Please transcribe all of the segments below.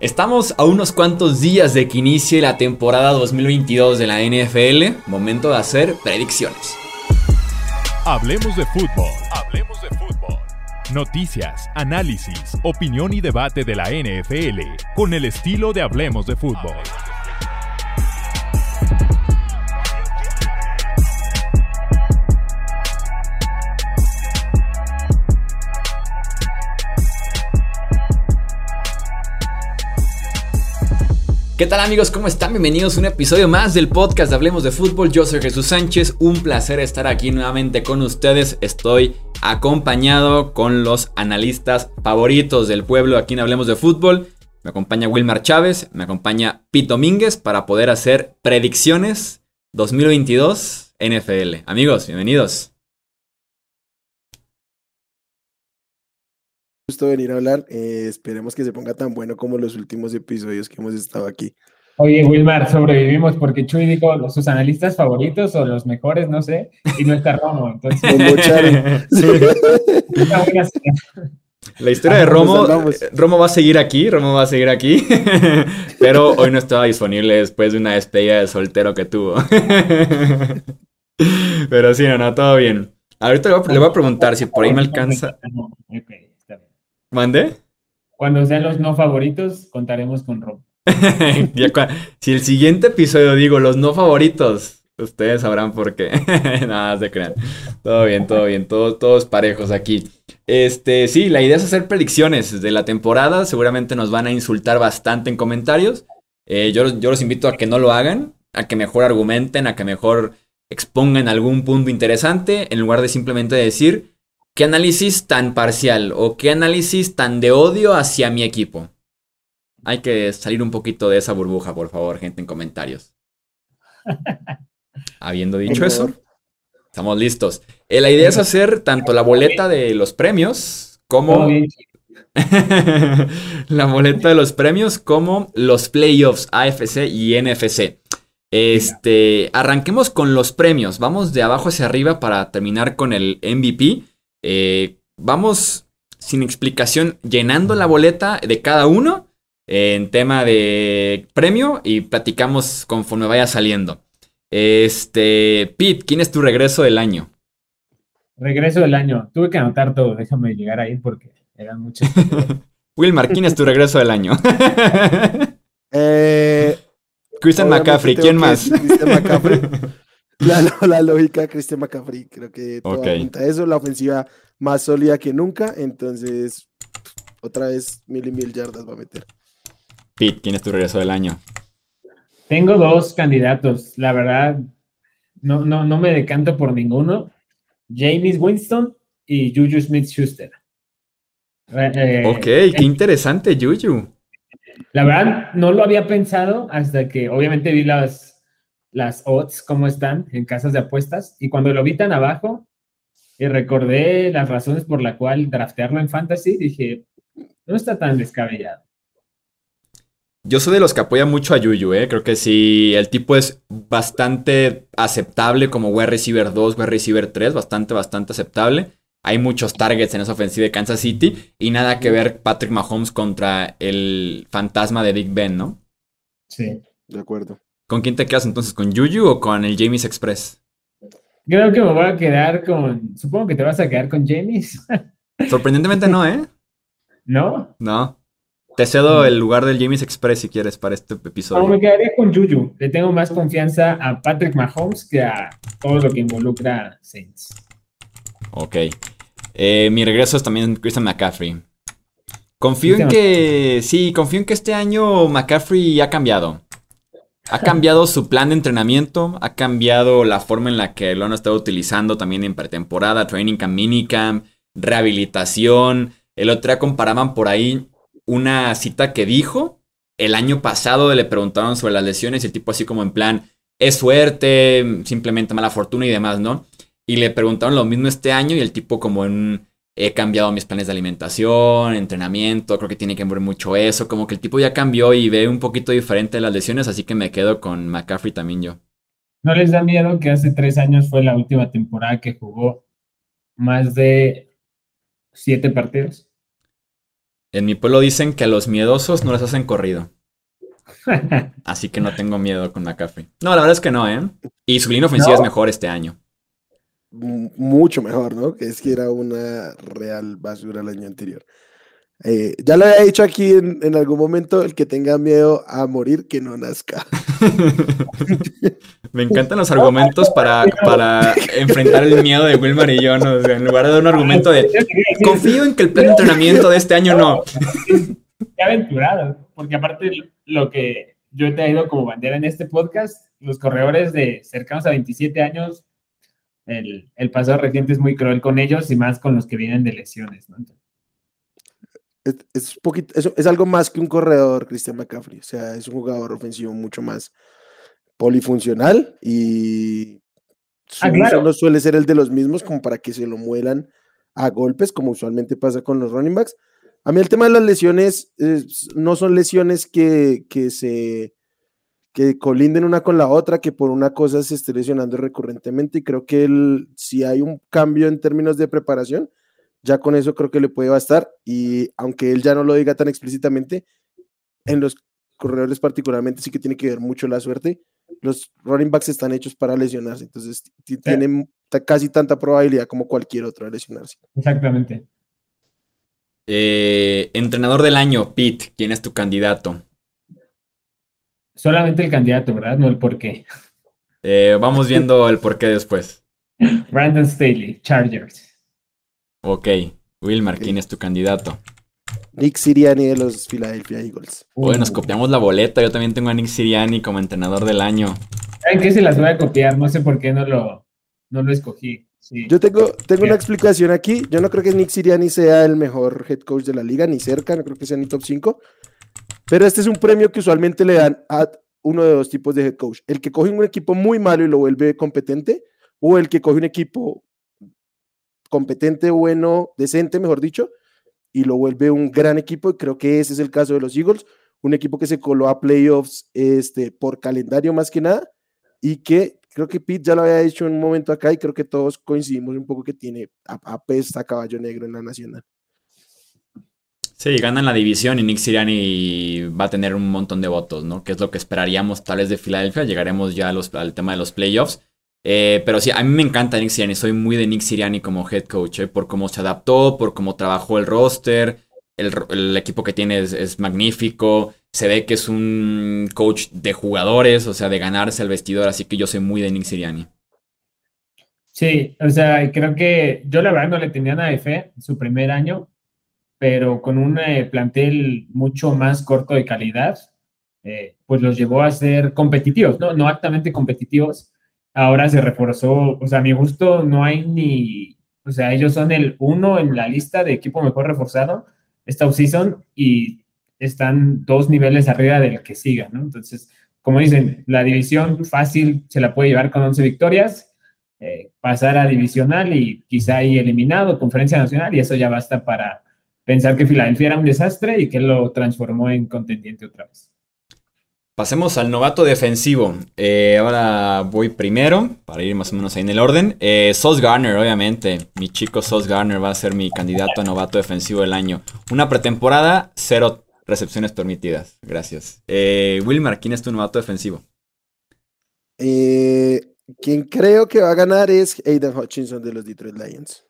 Estamos a unos cuantos días de que inicie la temporada 2022 de la NFL, momento de hacer predicciones. Hablemos de fútbol. Hablemos de fútbol. Noticias, análisis, opinión y debate de la NFL con el estilo de Hablemos de fútbol. ¿Qué tal amigos? ¿Cómo están? Bienvenidos a un episodio más del podcast de Hablemos de Fútbol. Yo soy Jesús Sánchez, un placer estar aquí nuevamente con ustedes. Estoy acompañado con los analistas favoritos del pueblo aquí en Hablemos de Fútbol. Me acompaña Wilmar Chávez, me acompaña Pete Domínguez para poder hacer predicciones 2022 NFL. Amigos, bienvenidos. Gusto venir a hablar. Eh, esperemos que se ponga tan bueno como los últimos episodios que hemos estado aquí. Oye, Wilmar, sobrevivimos porque Chuy dijo sus analistas favoritos o los mejores, no sé, y no está Romo. Entonces, La historia de Romo, eh, Romo va a seguir aquí, Romo va a seguir aquí, pero hoy no estaba disponible después de una despedida de soltero que tuvo. Pero sí, no, no, todo bien. Ahorita le voy a, preguntar si por ahí me alcanza. ¿Mande? Cuando sean los no favoritos, contaremos con Rob. si el siguiente episodio digo los no favoritos, ustedes sabrán por qué. Nada, se crean. Todo bien, todo bien, todos, todos parejos aquí. Este, sí, la idea es hacer predicciones de la temporada. Seguramente nos van a insultar bastante en comentarios. Eh, yo, yo los invito a que no lo hagan, a que mejor argumenten, a que mejor expongan algún punto interesante, en lugar de simplemente decir ¿Qué análisis tan parcial o qué análisis tan de odio hacia mi equipo? Hay que salir un poquito de esa burbuja, por favor, gente en comentarios. Habiendo dicho eso, estamos listos. Eh, la idea es hacer tanto la boleta de los premios como la boleta de los premios como los playoffs AFC y NFC. Este, arranquemos con los premios. Vamos de abajo hacia arriba para terminar con el MVP. Eh, vamos sin explicación llenando la boleta de cada uno en tema de premio y platicamos conforme vaya saliendo. Este, Pete, ¿quién es tu regreso del año? Regreso del año. Tuve que anotar todo, déjame llegar ahí porque eran muchos. Wilmar, ¿quién es tu regreso del año? eh, Christian McCaffrey, ¿quién más? Christian McCaffrey. La, lógica, Christian McCaffrey, creo que todo apunta a eso, la ofensiva más sólida que nunca, entonces otra vez mil y mil yardas va a meter. Pete, ¿quién es tu regreso del año? Tengo dos candidatos, la verdad, no, no, no me decanto por ninguno. James Winston y Juju Smith Schuster. Eh, ok, qué interesante, Juju. La verdad, no lo había pensado hasta que obviamente vi las, las odds, cómo están en casas de apuestas. Y cuando lo vi tan abajo y recordé las razones por la cual draftearlo en fantasy, dije, no está tan descabellado. Yo soy de los que apoya mucho a Yuyu, ¿eh? Creo que sí, el tipo es bastante aceptable como wide receiver 2, wide receiver 3, bastante, bastante aceptable. Hay muchos targets en esa ofensiva de Kansas City y nada que ver Patrick Mahomes contra el fantasma de Big Ben, ¿no? Sí. De acuerdo. ¿Con quién te quedas entonces? ¿Con Yuyu o con el James Express? Creo que me voy a quedar con. Supongo que te vas a quedar con James. Sorprendentemente no, ¿eh? ¿No? No. Te cedo el lugar del James Express si quieres para este episodio. No, me quedaría con Yuyu. Le tengo más confianza a Patrick Mahomes que a todo lo que involucra Saints. Ok. Eh, mi regreso es también Christian McCaffrey. Confío en que. Sí, confío en que este año McCaffrey ha cambiado. Ha cambiado su plan de entrenamiento, ha cambiado la forma en la que lo han estado utilizando también en pretemporada, training camp, minicamp, rehabilitación. El otro día comparaban por ahí una cita que dijo. El año pasado le preguntaron sobre las lesiones y el tipo así como en plan, es suerte, simplemente mala fortuna y demás, ¿no? Y le preguntaron lo mismo este año y el tipo como en he cambiado mis planes de alimentación, entrenamiento, creo que tiene que ver mucho eso, como que el tipo ya cambió y ve un poquito diferente las lesiones, así que me quedo con McCaffrey también yo. ¿No les da miedo que hace tres años fue la última temporada que jugó más de siete partidos? En mi pueblo dicen que a los miedosos no les hacen corrido. Así que no tengo miedo con McCaffrey. No, la verdad es que no, ¿eh? Y su línea ofensiva es mejor este año. Mucho mejor, ¿no? Que es que era una real basura el año anterior. Eh, ya lo había dicho aquí en, algún momento, el que tenga miedo a morir, que no nazca. Me encantan los argumentos para, para enfrentar el miedo de Wilmar y yo, ¿no? en lugar de un argumento de confío en que el plan de entrenamiento de este año no. Qué aventurado, porque aparte lo que yo he traído como bandera en este podcast, los corredores de cercanos a 27 años, el, el pasado reciente es muy cruel con ellos y más con los que vienen de lesiones, ¿no? es, poquito, es, algo más que un corredor, Christian McCaffrey. O sea, es un jugador ofensivo mucho más polifuncional y su ah, no suele ser el de los mismos como para que se lo muelan a golpes, como usualmente pasa con los running backs. A mí el tema de las lesiones no son lesiones que, que se que colinden una con la otra, que por una cosa se esté lesionando recurrentemente. Y creo que el, si hay un cambio en términos de preparación, ya con eso creo que le puede bastar. Y aunque él ya no lo diga tan explícitamente, en los corredores particularmente sí que tiene que ver mucho la suerte. Los running backs están hechos para lesionarse, entonces tienen casi tanta probabilidad como cualquier otro de lesionarse. Exactamente. Eh, entrenador del año, Pete, ¿quién es tu candidato? Solamente el candidato, ¿verdad? No el por qué. Eh, vamos viendo el por qué después. Brandon Staley, Chargers. Ok, Wilmar, ¿quién es tu candidato? Nick Siriani de los Philadelphia Eagles. Bueno, nos copiamos la boleta. Yo también tengo a Nick Siriani como entrenador del año. ¿Saben qué se las voy a copiar? No sé por qué no lo, no lo escogí. Yo tengo, tengo una explicación aquí. Yo no creo que Nick Siriani sea el mejor head coach de la liga, ni cerca, no creo que sea ni top 5. Pero este es un premio que usualmente le dan a uno de dos tipos de head coach. El que coge un equipo muy malo y lo vuelve competente, o el que coge un equipo competente, bueno, decente, mejor dicho, y lo vuelve un gran equipo. Y creo que ese es el caso de los Eagles, un equipo que se coló a playoffs este, por calendario más que nada, y que creo que Pete ya lo había dicho en un momento acá, y creo que todos coincidimos un poco que tiene a, a caballo negro en la nacional. Sí, ganan la división y Nick Siriani va a tener un montón de votos, ¿no? Que es lo que esperaríamos tal vez de Filadelfia. Llegaremos ya al tema de los playoffs. Eh, pero sí, a mí me encanta Nick Siriani. Soy muy de Nick Siriani como head coach, eh, por cómo se adaptó, por cómo trabajó el roster. El, equipo que tiene es, magnífico. Se ve que es un coach de jugadores, o sea, de ganarse el vestidor. Así que yo soy muy de Nick Siriani. Sí, o sea, creo que yo la verdad no le tenía nada de fe su primer año, pero con un eh, plantel mucho más corto de calidad, pues los llevó a ser competitivos, ¿no? No altamente competitivos, ahora se reforzó, o sea, a mi gusto no hay ni, o sea, ellos son el uno en la lista de equipo mejor reforzado esta offseason y están dos niveles arriba del que siga, ¿no? Entonces, como dicen, la división fácil se la puede llevar con 11 victorias, eh, pasar a divisional y quizá ahí eliminado, conferencia nacional, y eso ya basta para pensar que Filadelfia era un desastre y que lo transformó en contendiente otra vez. Pasemos al novato defensivo. Eh, ahora voy primero, para ir más o menos ahí en el orden. Eh, Sos Garner, obviamente. Mi chico Sos Garner va a ser mi candidato a novato defensivo del año. Una pretemporada, cero recepciones permitidas. Gracias. Eh, Wilmar, ¿quién es tu novato defensivo? Eh, quien creo que va a ganar es Aiden Hutchinson de los Detroit Lions.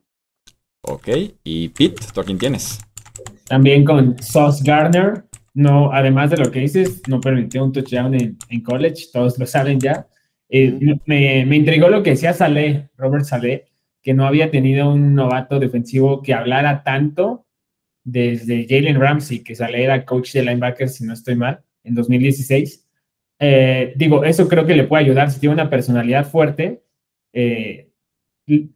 Ok, y Pete, ¿tú a quién tienes? También con Sos Garner no, además de lo que dices, no permitió un touchdown en, en college, todos lo saben ya. Eh, me, me, intrigó lo que decía Saleh, Robert Saleh, que no había tenido un novato defensivo que hablara tanto desde Jalen Ramsey, que Saleh era coach de linebackers, si no estoy mal, en 2016. Eh, digo, eso creo que le puede ayudar si tiene una personalidad fuerte. Eh,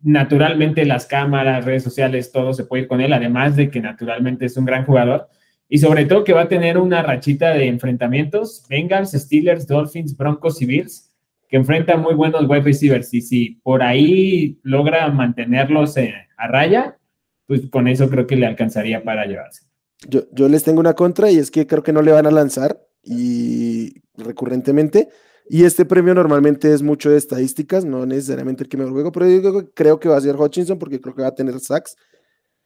naturalmente las cámaras, redes sociales, todo se puede ir con él, además de que naturalmente es un gran jugador y sobre todo que va a tener una rachita de enfrentamientos, Bengals, Steelers, Dolphins, Broncos y Bills, que enfrentan muy buenos wide receivers. Y si por ahí logra mantenerlos eh, a raya, pues con eso creo que le alcanzaría para llevarse. Yo, yo les tengo una contra y es que creo que no le van a lanzar y recurrentemente. Y este premio normalmente es mucho de estadísticas, no necesariamente el que me juego, pero yo creo que va a ser Hutchinson porque creo que va a tener sacks.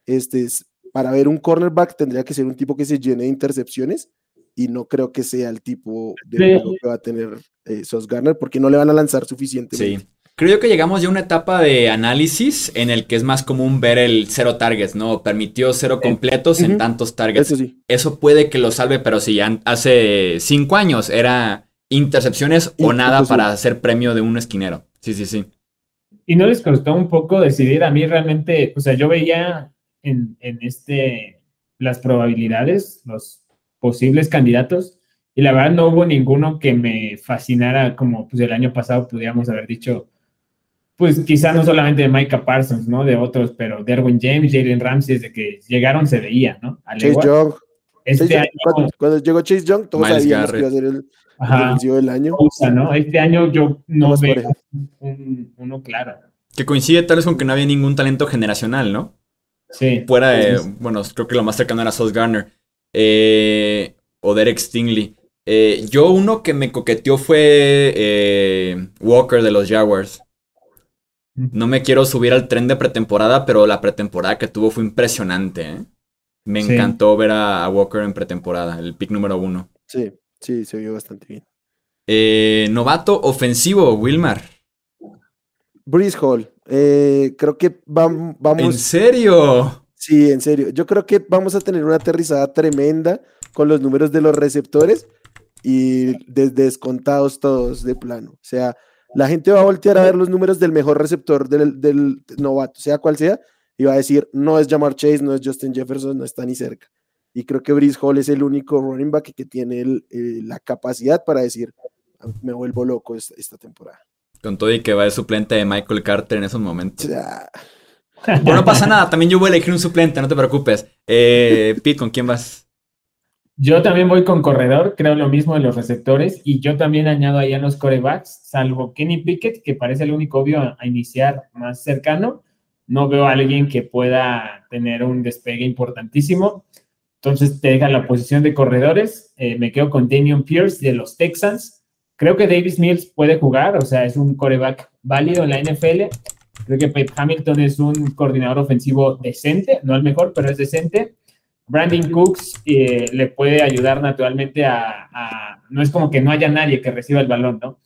Este es para ver un cornerback tendría que ser un tipo que se llene de intercepciones y no creo que sea el tipo de juego que va a tener eh, Sos Garner porque no le van a lanzar suficiente. Sí. Creo que llegamos ya a una etapa de análisis en el que es más común ver el cero targets, ¿no? Permitió cero completos en tantos targets. Eso, sí. Eso puede que lo salve, pero si hace cinco años era intercepciones o nada para hacer premio de un esquinero. Sí, sí, sí. ¿Y no les costó un poco decidir? A mí realmente, o sea, yo veía en, en este las probabilidades, los posibles candidatos, y la verdad no hubo ninguno que me fascinara como pues el año pasado podríamos haber dicho, pues quizá no solamente de Micah Parsons, ¿no? De otros, pero Derwin James, Jalen Ramsey, desde que llegaron se veía, ¿no? Chase Young. Este año, cuando, llegó Chase Young, todos sabíamos que iba a ser el, ofensivo del año. ¿no? Este año yo no veo uno claro. Que coincide tal vez con que no había ningún talento generacional, ¿no? Sí. Fuera de, bueno, creo que lo más cercano era Sauce Garner. Eh, o Derek Stingley. Eh, yo uno que me coqueteó fue eh, Walker de los Jaguars. No me quiero subir al tren de pretemporada, pero la pretemporada que tuvo fue impresionante. Me encantó ver a, Walker en pretemporada, el pick número uno. Sí, sí, se vio bastante bien. Eh, novato ofensivo, Wilmar. Breeze Hall. Eh, creo que vamos. ¿En serio? Sí, en serio. Yo creo que vamos a tener una aterrizada tremenda con los números de los receptores y descontados todos de plano. O sea, la gente va a voltear a ver los números del mejor receptor del, novato, sea cual sea, y va a decir, no es Jamar Chase, no es Justin Jefferson, no está ni cerca. Y creo que Brice Hall es el único running back que tiene eh, la capacidad para decir, me vuelvo loco esta, temporada. Con todo y que va de suplente de Michael Carter en esos momentos. Pero no pasa nada, también yo voy a elegir un suplente, no te preocupes. Eh, Pete, ¿con quién vas? Yo también voy con corredor, creo lo mismo de los receptores, y yo también añado ahí a los corebacks, salvo Kenny Pickett, que parece el único obvio a, iniciar más cercano. No veo a alguien que pueda tener un despegue importantísimo. Entonces te deja la posición de corredores. Eh, me quedo con Damian Pierce de los Texans. Creo que Davis Mills puede jugar, o sea, es un coreback válido en la NFL. Creo que Pete Hamilton es un coordinador ofensivo decente, no el mejor, pero es decente. Brandon Cooks eh, le puede ayudar naturalmente a, No es como que no haya nadie que reciba el balón, ¿no?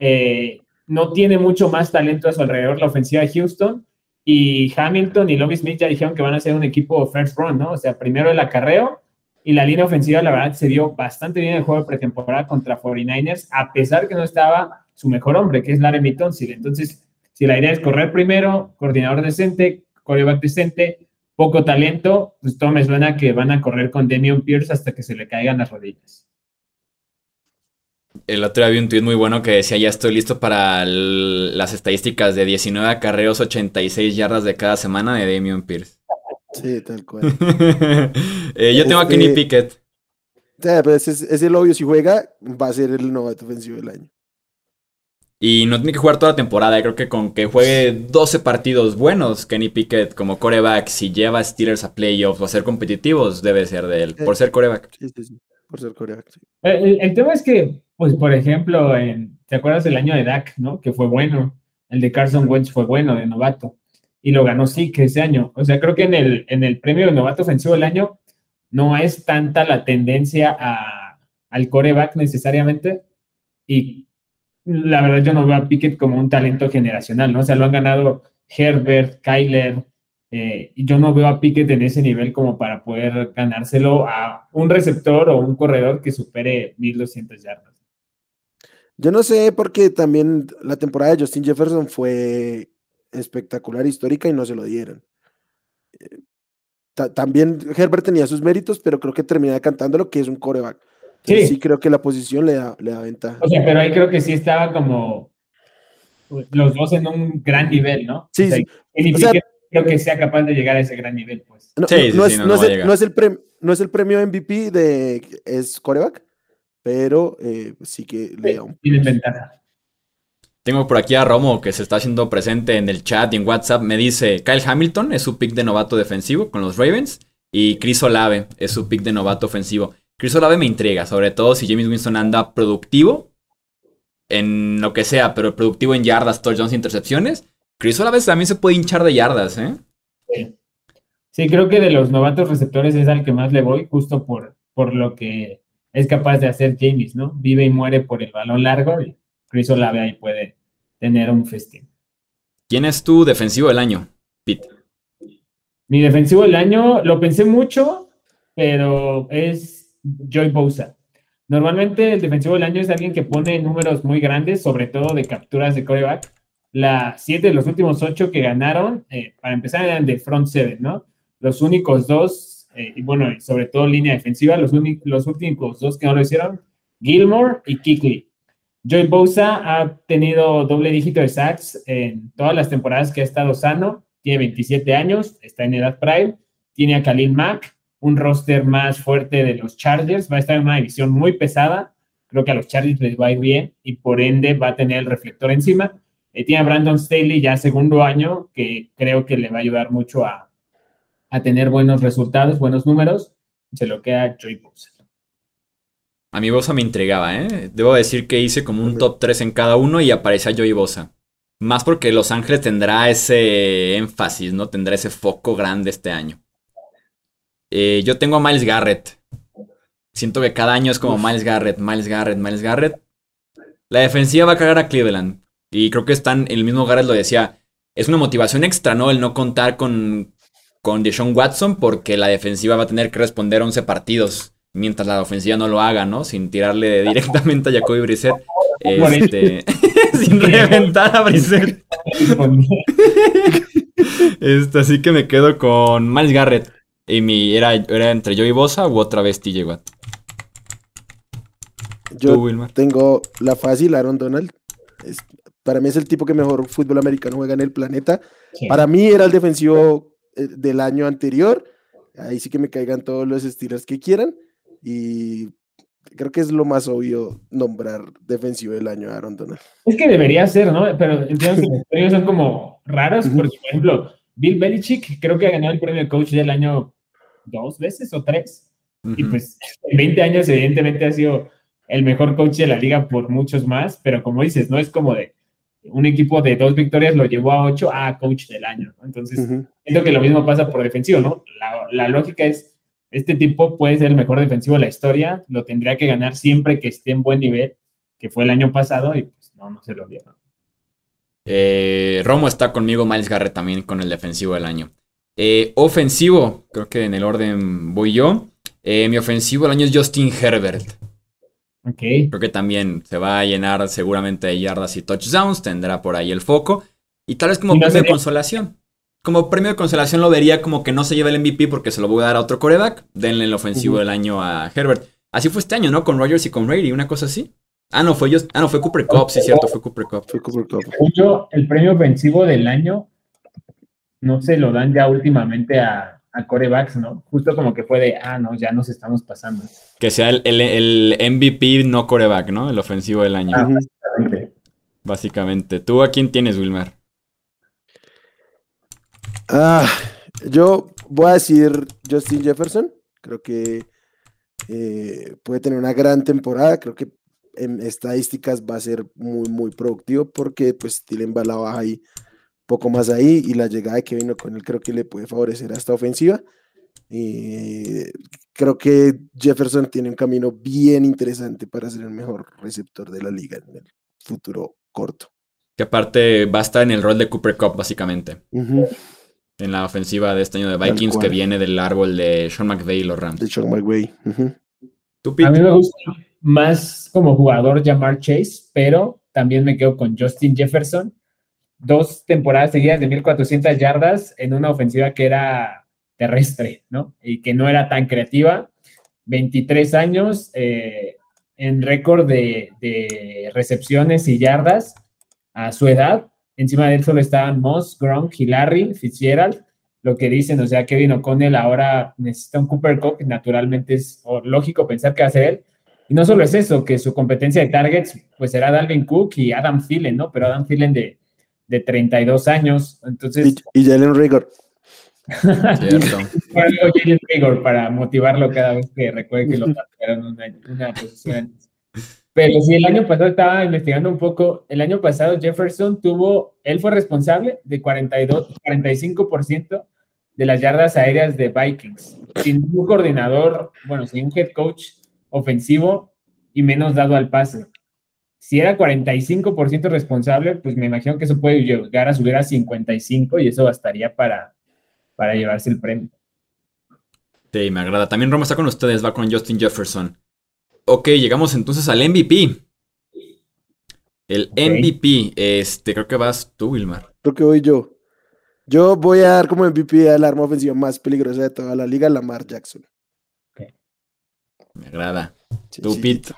Eh, no tiene mucho más talento a su alrededor la ofensiva de Houston. Y Hamilton y Lobby Smith ya dijeron que van a ser un equipo first run, ¿no? O sea, primero el acarreo y la línea ofensiva, la verdad, se vio bastante bien el juego de pretemporada contra 49ers, a pesar que no estaba su mejor hombre, que es Larry Tonsil. Entonces, si la idea es correr primero, coordinador decente, coreback decente, poco talento, pues todo me suena que van a correr con Demion Pierce hasta que se le caigan las rodillas. El otro día vi un tweet muy bueno que decía, ya estoy listo para las estadísticas de 19 acarreos, 86 yardas de cada semana de Damian Pierce. Sí, tal cual. Eh, yo tengo a Kenny este, Pickett. Pero es, es, el obvio, si juega, va a ser el novato ofensivo del año. Y no tiene que jugar toda la temporada. Creo que con que juegue 12 partidos buenos, Kenny Pickett como coreback, si lleva a Steelers a playoffs o a ser competitivos, debe ser de él, por ser coreback. Sí, sí, sí, por ser coreback. El, tema es que, pues, por ejemplo, en, ¿te acuerdas del año de Dak, no? Que fue bueno. El de Carson Wentz fue bueno, de novato. Y lo ganó sí que ese año. O sea, creo que en el, en el premio de novato ofensivo del año no es tanta la tendencia a, al coreback necesariamente. Y la verdad yo no veo a Pickett como un talento generacional, ¿no? O sea, lo han ganado Herbert, Kyler, eh, y yo no veo a Pickett en ese nivel como para poder ganárselo a un receptor o un corredor que supere 1200 yardas. Yo no sé, porque también la temporada de Justin Jefferson fue espectacular, histórica y no se lo dieron. Eh, también Herbert tenía sus méritos, pero creo que termina cantándolo que es un coreback. Sí. creo que la posición le da, le da ventaja. O sea, pero ahí creo que sí estaba como los dos en un gran nivel, ¿no? Sí, sí. Creo que sea capaz de llegar a ese gran nivel, pues. No, sí, no, es, no, es el, no, es el premio, no es el premio MVP de es coreback, pero eh, sí que le da un Tiene ventaja. Tengo por aquí a Romo que se está haciendo presente en el chat y en WhatsApp. Me dice, Kyle Hamilton es su pick de novato defensivo con los Ravens y Chris Olave es su pick de novato ofensivo. Chris Olave me intriga, sobre todo si James Winston anda productivo en lo que sea, pero productivo en yardas, touchdowns, intercepciones. Chris Olave también se puede hinchar de yardas, ¿eh? Sí. Sí, creo que de los novatos receptores es al que más le voy, justo por, por lo que es capaz de hacer James, ¿no? Vive y muere por el balón largo y Chris Olave ahí puede tener un festín. ¿Quién es tu defensivo del año, Pete? Mi defensivo del año lo pensé mucho, pero es Joy Bosa. Normalmente el defensivo del año es alguien que pone números muy grandes, sobre todo de capturas de coreback. La siete de los últimos ocho que ganaron, eh, para empezar, eran de front seven, ¿no? Los únicos dos, eh, y bueno, sobre todo línea defensiva, los, los últimos dos que no lo hicieron, Gilmore y Kickley. Joy Bosa ha tenido doble dígito de sacks en todas las temporadas que ha estado sano. Tiene 27 años, está en edad prime. Tiene a Khalil Mack, un roster más fuerte de los Chargers. Va a estar en una división muy pesada. Creo que a los Chargers les va a ir bien y por ende va a tener el reflector encima. Eh, tiene a Brandon Staley ya segundo año, que creo que le va a ayudar mucho a, a tener buenos resultados, buenos números. Se lo queda Joy Bosa. A mi Bosa me intrigaba, ¿eh? Debo decir que hice como un top 3 en cada uno y aparecía Joey Bosa. Más porque Los Ángeles tendrá ese énfasis, ¿no? Tendrá ese foco grande este año. Eh, yo tengo a Miles Garrett. Siento que cada año es como Miles Garrett, Miles Garrett, Miles Garrett. La defensiva va a cagar a Cleveland. Y creo que están, el mismo Garrett lo decía, es una motivación extra, ¿no? El no contar con, con Deshaun Watson porque la defensiva va a tener que responder 11 partidos mientras la ofensiva no lo haga, ¿no? Sin tirarle directamente a Jacoby Brissett. Este, sin reventar a Brissett. este, así que me quedo con Miles Garrett. Y mi era, era entre yo y Bosa u otra vez TJ Watt. Yo tengo la fácil, Aaron Donald. Para mí es el tipo que mejor fútbol americano juega en el planeta. Para mí era el defensivo eh, del año anterior. Ahí sí que me caigan todos los estilos que quieran. Y creo que es lo más obvio nombrar defensivo del año a Aaron Donald. Es que debería ser, ¿no? Pero entiendo que los premios son como raros, porque, por ejemplo, Bill Belichick creo que ha ganado el premio de coach del año dos veces o tres. Y pues en 20 años, evidentemente, ha sido el mejor coach de la liga por muchos más, pero como dices, no es como de un equipo de dos victorias lo llevó a ocho a coach del año. Entonces, siento que lo mismo pasa por defensivo, ¿no? La, la lógica es este tipo puede ser el mejor defensivo de la historia, lo tendría que ganar siempre que esté en buen nivel, que fue el año pasado, y pues no, no se lo dio. Eh, Romo está conmigo, Miles Garrett también con el defensivo del año. Eh, ofensivo, creo que en el orden voy yo. Eh, mi ofensivo del año es Justin Herbert. Creo que también se va a llenar seguramente de yardas y touchdowns, tendrá por ahí el foco. Y tal vez como de consolación como premio de consolación lo vería como que no se lleva el MVP porque se lo voy a dar a otro coreback. Denle el ofensivo del año a Herbert. Así fue este año, ¿no? Con Rogers y con Brady, una cosa así. Ah, no, fue ah, no, fue Cooper Cup, sí, cierto, fue Cooper Cup. Fue Cooper Cup. el premio ofensivo del año no se lo dan ya últimamente a, a corebacks, ¿no? Justo como que fue de, ah, no, ya nos estamos pasando. Que sea el, el, MVP no coreback, ¿no? El ofensivo del año. Ah, básicamente. Básicamente. ¿Tú a quién tienes, Wilmer? Ah, yo voy a decir Justin Jefferson. Creo que eh, puede tener una gran temporada. Creo que en estadísticas va a ser muy, muy productivo porque pues tienen bala baja ahí, poco más ahí y la llegada de Kevin con él creo que le puede favorecer a esta ofensiva. Y creo que Jefferson tiene un camino bien interesante para ser el mejor receptor de la liga en el futuro corto. Que aparte va a estar en el rol de Cooper Cup, básicamente en la ofensiva de este año de Vikings que viene del árbol de Sean McVay y los Rams. De Sean McVay. A mí me gusta más como jugador llamar Chase, pero también me quedo con Justin Jefferson. Dos temporadas seguidas de 1400 yardas en una ofensiva que era terrestre, ¿no? Y que no era tan creativa. 23 años eh, en récord de, de recepciones y yardas a su edad Encima de él solo estaban Moss, Gronk, Larry, Fitzgerald. Lo que dicen, o sea, Kevin O'Connell ahora necesita un Cooper Cup, naturalmente es lógico pensar que va a ser él. Y no solo es eso, que su competencia de targets, pues será Dalvin Cook y Adam Thielen, ¿no? Pero Adam Thielen de, de 32 años, entonces... Y, Jalen Rigor. Jalen Rigor para motivarlo cada vez que recuerde que lo en una, una posición pero si el año pasado estaba investigando un poco, el año pasado Jefferson tuvo, él fue responsable de 42, 45% de las yardas aéreas de Vikings. Sin un coordinador, bueno, sin un head coach ofensivo y menos dado al pase. Si era 45% responsable, pues me imagino que eso puede llegar a subir a 55 y eso bastaría para, para llevarse el premio. Sí, me agrada. También Roma está con ustedes, va con Justin Jefferson. Ok, llegamos entonces al MVP. El MVP, este, creo que vas tú, Wilmar. Creo que voy yo. Yo voy a dar como MVP al arma ofensiva más peligrosa de toda la liga, Lamar Jackson. Me agrada. tú, Pete.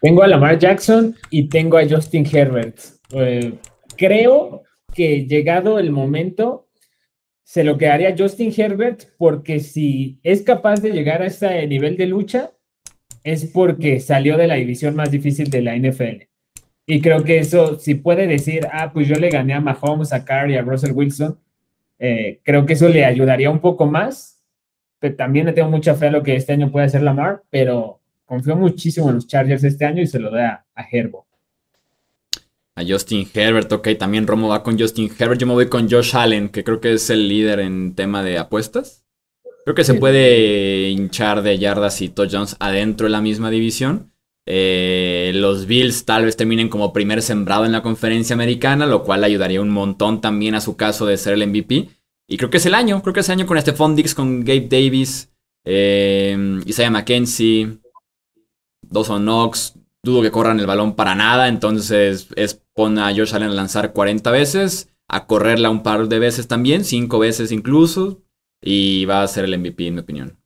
Tengo a Lamar Jackson y tengo a Justin Herbert. Eh, creo que llegado el momento, se lo quedaría Justin Herbert porque si es capaz de llegar a ese nivel de lucha, es porque salió de la división más difícil de la NFL. Y creo que eso, si puede decir, ah, pues yo le gané a Mahomes, a Carr y a Russell Wilson, eh, creo que eso le ayudaría un poco más. Pero también le tengo mucha fe a lo que este año puede hacer Lamar, pero confío muchísimo en los Chargers este año y se lo da a, Herbo. A Justin Herbert, ok, también Romo va con Justin Herbert. Yo me voy con Josh Allen, que creo que es el líder en tema de apuestas. Creo que se puede hinchar de yardas y touchdowns adentro de la misma división. Eh, los Bills tal vez terminen como primer sembrado en la conferencia americana, lo cual ayudaría un montón también a su caso de ser el MVP. Y creo que es el año, creo que es el año con Stephon Dix, con Gabe Davis, eh, Isaiah McKenzie, Dawson Knox. Dudo que corran el balón para nada, entonces es poner a Josh Allen a lanzar 40 veces, a correrla un par de veces también, 5 veces incluso, y va a ser el MVP en mi opinión.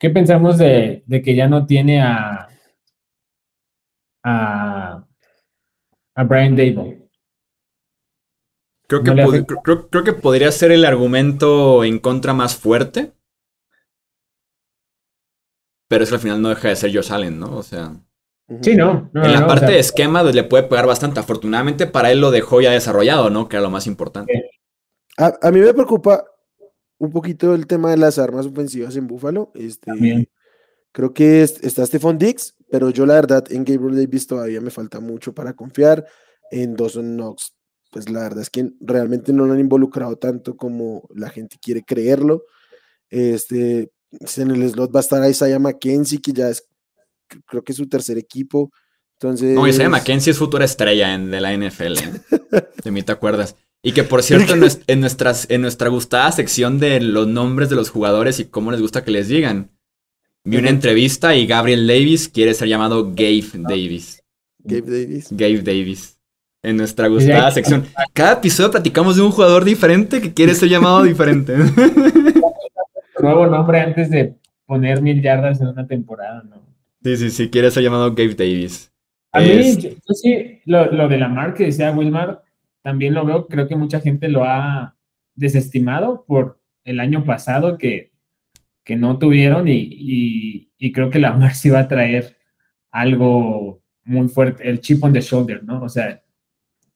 ¿Qué pensamos de que ya no tiene a, a, Brian Dable. Creo que, creo, que podría ser el argumento en contra más fuerte. Pero eso al final no deja de ser Josh Allen, ¿no? O sea. Sí, no. en la parte de esquema le puede pegar bastante. Afortunadamente para él lo dejó ya desarrollado, ¿no? Que era lo más importante. A, mí me preocupa un poquito el tema de las armas ofensivas en Búfalo. Este, Creo que está Stephon Dix, pero yo la verdad en Gabriel Davis todavía me falta mucho para confiar. En Dawson Knox, pues la verdad es que realmente no lo han involucrado tanto como la gente quiere creerlo. Este, en el slot va a estar Isaiah McKenzie, que ya es, creo que es su tercer equipo. Entonces... No, Isaiah McKenzie es futura estrella en, de la NFL. ¿eh? de mí te acuerdas. Y que por cierto, en, nuestras, en nuestra gustada sección de los nombres de los jugadores y cómo les gusta que les digan, Vi una entrevista y Gabriel Davis quiere ser llamado Gabe Davis. Gabe Davis. Gabe Davis. En nuestra gustada sección. Cada episodio platicamos de un jugador diferente que quiere ser llamado diferente. Nuevo nombre antes de poner mil yardas en una temporada, ¿no? Sí, sí, sí, quiere ser llamado Gabe Davis. A mí, yo, sí, lo, lo, de la marca que decía Wilmar, también lo veo, creo que mucha gente lo ha desestimado por el año pasado que que no tuvieron y, creo que la Mar sí va a traer algo muy fuerte, el chip on the shoulder, ¿no? O sea,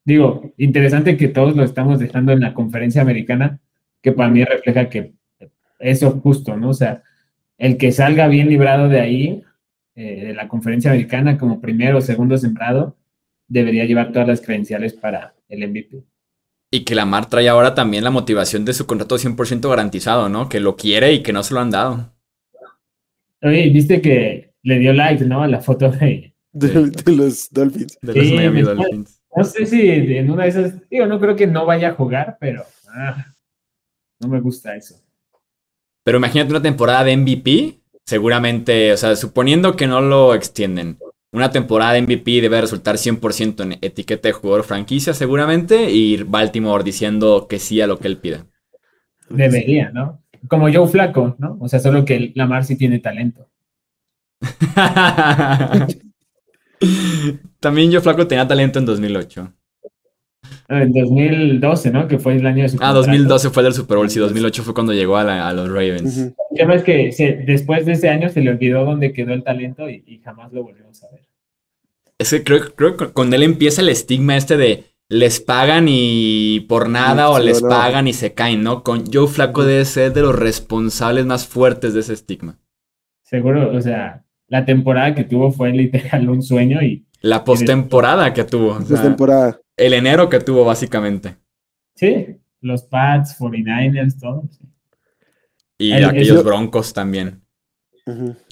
digo, interesante que todos lo estamos dejando en la conferencia americana, que para mí refleja que eso es justo, ¿no? O sea, el que salga bien librado de ahí, eh, de la conferencia americana como primero o segundo sembrado, debería llevar todas las credenciales para el MVP. Y que Lamar trae ahora también la motivación de su contrato 100% garantizado, ¿no? Que lo quiere y que no se lo han dado. Oye, viste que le dio like, ¿no? A la foto de, los Dolphins. De los Miami Dolphins. No sé si en una de esas, digo, no creo que no vaya a jugar, pero ah, no me gusta eso. Pero imagínate una temporada de MVP, seguramente, o sea, suponiendo que no lo extienden, una temporada MVP debe resultar 100% en etiqueta de jugador franquicia seguramente y Baltimore diciendo que sí a lo que él pida. Debería, ¿no? Como Joe Flaco, ¿no? O sea, solo que Lamar sí tiene talento. También Joe Flaco tenía talento en 2008. En 2012, ¿no? Que fue el año de su Ah, 2012 fue el del Super Bowl, sí, 2008 fue cuando llegó a, los Ravens. El tema es que después de ese año se le olvidó dónde quedó el talento y, jamás lo volvimos a ver. Es que creo, creo que con él empieza el estigma este de les pagan y por nada o les pagan y se caen, ¿no? Con Joe Flaco debe ser de los responsables más fuertes de ese estigma. Seguro, o sea, la temporada que tuvo fue literal un sueño y... La postemporada que tuvo. Postemporada el enero que tuvo, básicamente. Sí, los Pats, 49ers, todo. Y aquellos Broncos también.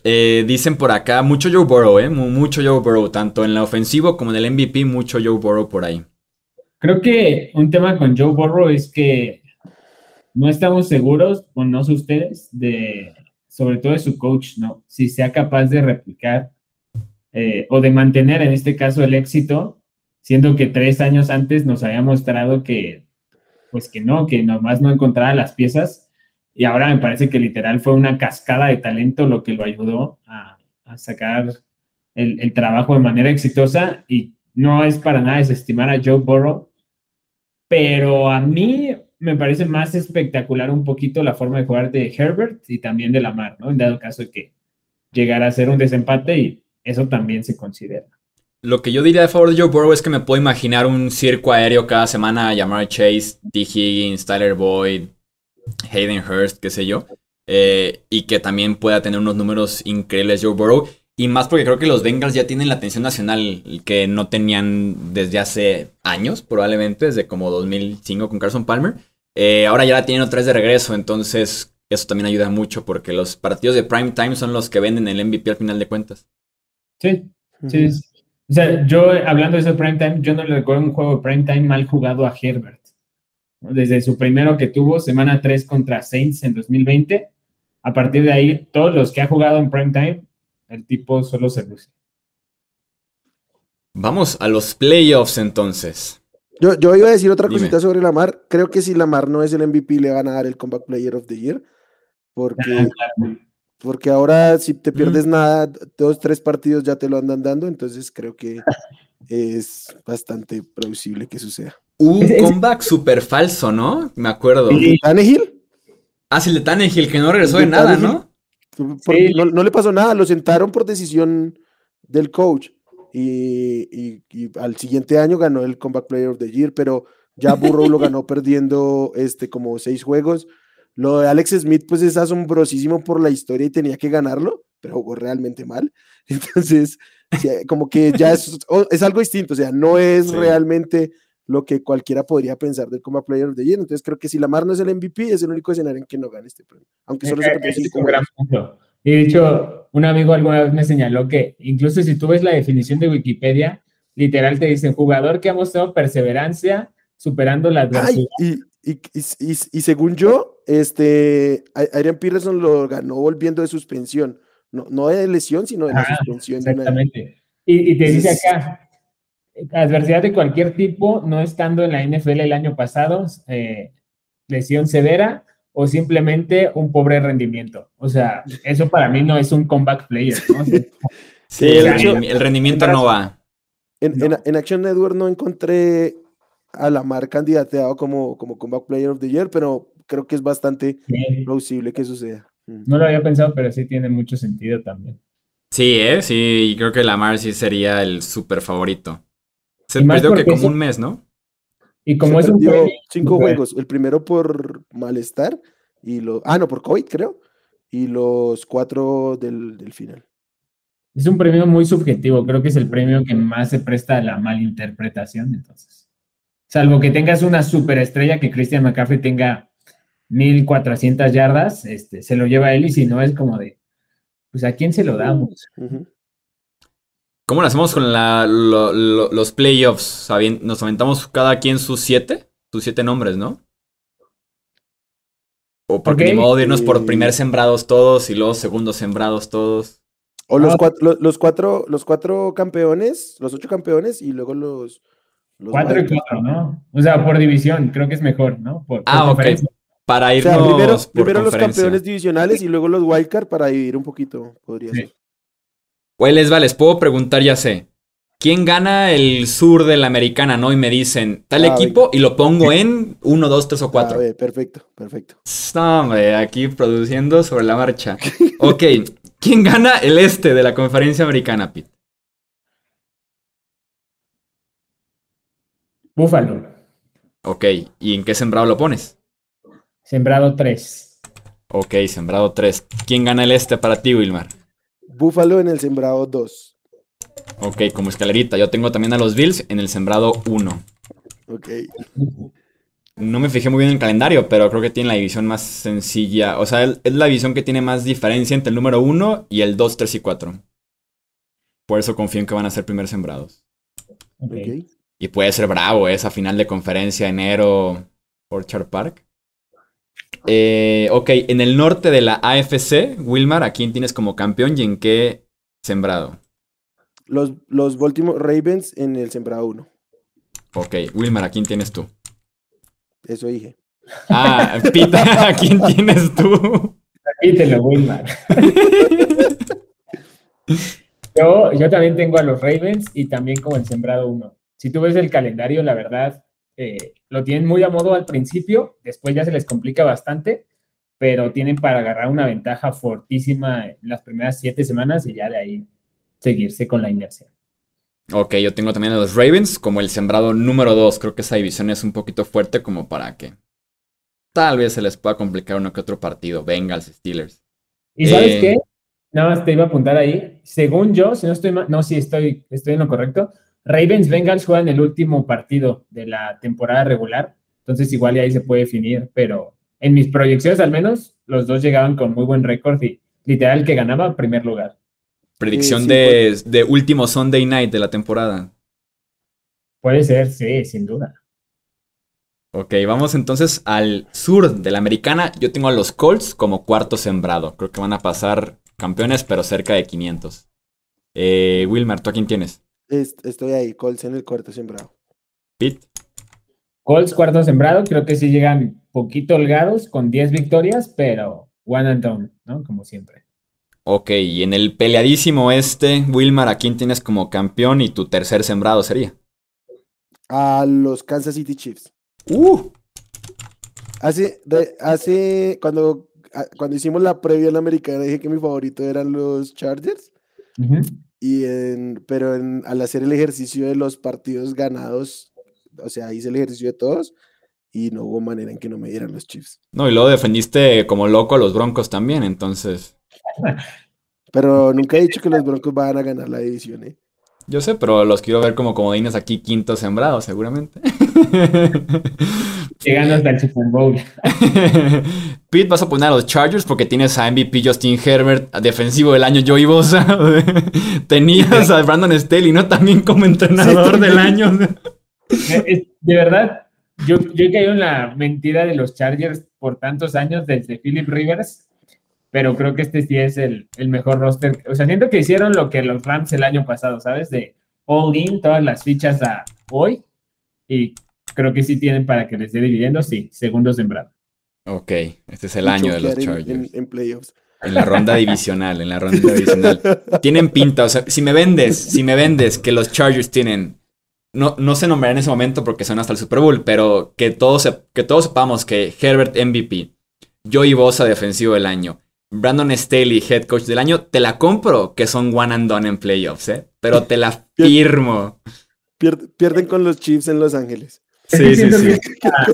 Eh, dicen por acá, mucho Joe Burrow, ¿eh? Mucho Joe Burrow, tanto en la ofensivo como en el MVP, mucho Joe Burrow por ahí. Creo que un tema con Joe Burrow es que no estamos seguros, o no sé ustedes, de, sobre todo de su coach, ¿no? Si sea capaz de replicar eh, o de mantener en este caso el éxito, siendo que tres años antes nos había mostrado que, pues que no, que nomás no encontraba las piezas y ahora me parece que literal fue una cascada de talento lo que lo ayudó a, sacar el, trabajo de manera exitosa y no es para nada desestimar a Joe Burrow, pero a mí me parece más espectacular un poquito la forma de jugar de Herbert y también de Lamar, ¿no? En dado caso de que llegara a ser un desempate y eso también se considera. Lo que yo diría a favor de Joe Burrow es que me puedo imaginar un circo aéreo cada semana a llamar Chase, T. Higgins, Tyler Boyd, Hayden Hurst, qué sé yo. Eh, y que también pueda tener unos números increíbles Joe Burrow. Y más porque creo que los Bengals ya tienen la atención nacional que no tenían desde hace años, probablemente, desde como 2005 con Carson Palmer. Eh, ahora ya la tienen otra vez de regreso, entonces eso también ayuda mucho porque los partidos de prime time son los que venden el MVP al final de cuentas. Sí, sí. O sea, yo hablando de ese prime time, yo no le recuerdo un juego de prime time mal jugado a Herbert. Desde su primero que tuvo, semana 3 contra Saints en 2020. A partir de ahí, todos los que ha jugado en prime time, el tipo solo se luce. Vamos a los playoffs entonces. Yo, yo iba a decir otra cosita sobre Lamar. Creo que si Lamar no es el MVP, le van a dar el Comeback Player of the Year. Porque, ah, porque ahora, si te pierdes nada, dos, tres partidos ya te lo andan dando. Entonces, creo que es bastante plausible que suceda. Un comeback súper falso, ¿no? Me acuerdo. ¿El de Tannehill? Ah, sí, el de Tannehill, que no regresó de, nada, ¿no? no, le pasó nada, lo sentaron por decisión del coach. Y, al siguiente año ganó el Comeback Player of the Year, pero ya Burrow lo ganó perdiendo este, como seis juegos. Lo de Alex Smith, pues es asombrosísimo por la historia y tenía que ganarlo, pero jugó realmente mal. Entonces, como que ya es, es, algo distinto, o sea, no es realmente lo que cualquiera podría pensar del Coma Player of the Year. Entonces creo que si Lamar no es el MVP, es el único escenario en que no gane este premio. Aunque solo se perdió cinco Y de hecho, un amigo alguna vez me señaló que incluso si tú ves la definición de Wikipedia, literal te dicen jugador que ha mostrado perseverancia superando la adversidad. y, y, y, según yo, este, Adrian Peterson lo ganó volviendo de suspensión. No, no de lesión, sino de la suspensión. Exactamente. Y, te dice acá, adversidad de cualquier tipo, no estando en la NFL el año pasado, eh, lesión severa o simplemente un pobre rendimiento. O sea, eso para mí no es un comeback player. sí, el, rendimiento no va. En, en, Action Network no encontré a Lamar candidateado como, como comeback player of the year, pero creo que es bastante plausible que suceda. No lo había pensado, pero sí tiene mucho sentido también. Sí, ¿eh? sí, creo que Lamar sí sería el súper favorito. Se perdió que como un mes, ¿no? Y como es un cinco juegos, el primero por malestar y lo ah no por COVID creo y los cuatro del, final. Es un premio muy subjetivo, creo que es el premio que más se presta a la malinterpretación, entonces. Salvo que tengas una superestrella que Christian McCaffrey tenga 1400 yardas, este, se lo lleva él y si no es como de, pues a quién se lo damos. ¿Cómo lo hacemos con los playoffs? Nos aventamos cada quien sus siete, sus siete nombres, ¿no? O porque ni modo de irnos por primer sembrados todos y luego segundos sembrados todos. O los, ah. cuatro, los, cuatro, los cuatro campeones, los ocho campeones y luego los. cuatro y cuatro, ¿no? O sea, por división, creo que es mejor, ¿no? ah, ok. Para irnos. O primero, primero los campeones divisionales y luego los wildcard para dividir un poquito, podría ser. Oye, les va, les puedo preguntar, ya sé. ¿Quién gana el sur de la americana, no? Y me dicen, tal ah, equipo, y lo pongo en 1, 2, 3 o 4. Ah, perfecto, perfecto. No, hombre, aquí produciendo sobre la marcha. ok, ¿quién gana el este de la conferencia americana, Pete? Búfalo. Ok, ¿y en qué sembrado lo pones? Sembrado 3. Ok, sembrado 3. ¿Quién gana el este para ti, Wilmar? Búfalo en el sembrado 2. Ok, como escalerita. Yo tengo también a los Bills en el sembrado 1. Ok. no me fijé muy bien en el calendario, pero creo que tiene la división más sencilla. O sea, es la división que tiene más diferencia entre el número 1 y el 2, 3 y 4. Por eso confío en que van a ser primer sembrados. Y puede ser bravo esa final de conferencia enero Orchard Park. Eh, ok, en el norte de la AFC, Wilmar, ¿a quién tienes como campeón y en qué sembrado? Los, los Baltimore Ravens en el sembrado 1. Ok, Wilmar, ¿a quién tienes tú? Eso dije. Ah, Pita, ¿a quién tienes tú? lo Wilmar. yo, yo también tengo a los Ravens y también como el sembrado 1. Si tú ves el calendario, la verdad, eh, lo tienen muy a modo al principio, después ya se les complica bastante, pero tienen para agarrar una ventaja fortísima en las primeras siete semanas y ya de ahí seguirse con la inercia. Ok, yo tengo también a los Ravens como el sembrado número 2. Creo que esa división es un poquito fuerte como para que tal vez se les pueda complicar uno que otro partido. Bengals, Steelers. ¿Y sabes eh, qué? Nada más te iba a apuntar ahí. Según yo, si no estoy mal, no, sí estoy, estoy en lo correcto. Ravens Bengals juegan el último partido de la temporada regular, entonces igual y ahí se puede definir, pero en mis proyecciones al menos los dos llegaban con muy buen récord y literal que ganaba primer lugar. Predicción de, de, último Sunday night de la temporada. Puede ser, sí, sin duda. Ok, vamos entonces al sur de la americana. Yo tengo a los Colts como cuarto sembrado. Creo que van a pasar campeones, pero cerca de 500. Eh, Wilmer, ¿tú a quién tienes? Estoy ahí, Colts en el cuarto sembrado. Pete. Colts cuarto sembrado, creo que sí llegan poquito holgados con 10 victorias, pero one and done, ¿no? Como siempre. Ok, y en el peleadísimo este, Wilmar, ¿a quién tienes como campeón y tu tercer sembrado sería? A los Kansas City Chiefs. ¡Uh! Hace, hace cuando, cuando hicimos la previa en la americana dije que mi favorito eran los Chargers. Y en, pero en, al hacer el ejercicio de los partidos ganados, o sea, hice el ejercicio de todos y no hubo manera en que no me dieran los Chiefs. No, y luego defendiste como loco a los Broncos también, entonces. Pero nunca he dicho que los Broncos van a ganar la división, ¿eh? Yo sé, pero los quiero ver como comodines aquí quinto sembrado, seguramente. Llegando hasta el Super Bowl. Pete, vas a poner a los Chargers porque tienes a MVP Justin Herbert, defensivo del año Joey Bosa. Tenías a Brandon Staley, ¿no? También como entrenador del año. De verdad, yo, yo he caído en la mentira de los Chargers por tantos años desde Philip Rivers pero creo que este sí es el, mejor roster. O sea, siento que hicieron lo que los Rams el año pasado, ¿sabes? De all in, todas las fichas a hoy, y creo que sí tienen para que les dé dividiendo, sí, segundo sembrado. Ok, este es el año de los Chargers. En, playoffs. En la ronda divisional, en la ronda divisional. Tienen pinta, o sea, si me vendes, si me vendes que los Chargers tienen, no, no se nombrará en ese momento porque son hasta el Super Bowl, pero que todos, que todos sepamos que Herbert MVP, Joey Bosa defensivo del año, Brandon Staley, head coach del año, te la compro que son one and done en playoffs, ¿eh? Pero te la firmo. pierden con los Chiefs en Los Ángeles. Sí, sí, sí. Esa,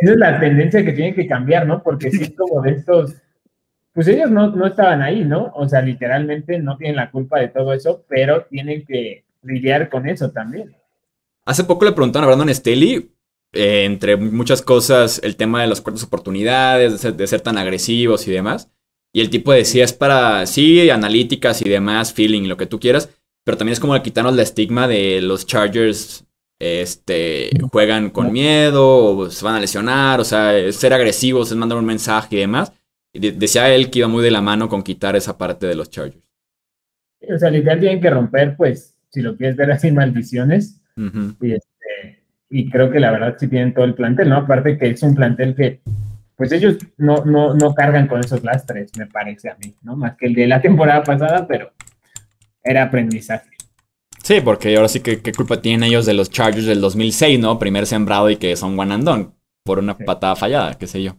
es la tendencia que tienen que cambiar, ¿no? Porque si es como de estos. Pues ellos no, no estaban ahí, ¿no? O sea, literalmente no tienen la culpa de todo eso, pero tienen que lidiar con eso también. Hace poco le preguntaron a Brandon Staley, eh, entre muchas cosas, el tema de las cuartas oportunidades, de ser tan agresivos y demás. Y el tipo decía, es para, sí, analíticas y demás, feeling, lo que tú quieras, pero también es como quitarnos la estigma de los Chargers, este, juegan con miedo, o se van a lesionar, o sea, ser agresivos, es mandar un mensaje y demás. Y decía él que iba muy de la mano con quitar esa parte de los Chargers. O sea, literal tienen que romper, pues, si lo quieres ver así, maldiciones. y, este, y creo que la verdad sí tienen todo el plantel, ¿no? Aparte que es un plantel que pues ellos no, no, no cargan con esos lastres, me parece a mí, ¿no? Más que el de la temporada pasada, pero era aprendizaje. Sí, porque ahora sí que qué culpa tienen ellos de los Chargers del 2006, ¿no? Primer sembrado y que son one and done por una patada fallada, qué sé yo.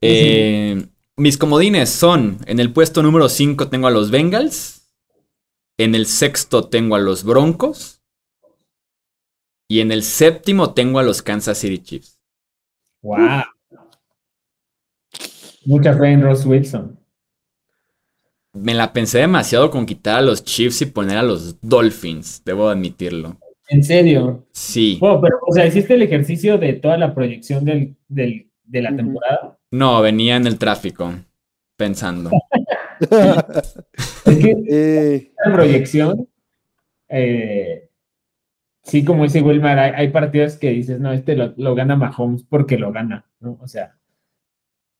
Eh, mis comodines son, en el puesto número 5 tengo a los Bengals, en el sexto tengo a los Broncos y en el séptimo tengo a los Kansas City Chiefs. ¡Wow! Mucha fe en Ross Wilson. Me la pensé demasiado con quitar a los Chiefs y poner a los Dolphins, debo admitirlo. ¿En serio? Sí. Oh, pero, o sea, ¿hiciste el ejercicio de toda la proyección del, del, de la temporada? No, venía en el tráfico, pensando. es que eh... la proyección, eh, sí, como dice Wilmar, hay, hay, partidos que dices, no, este lo, lo, gana Mahomes porque lo gana, ¿no? O sea,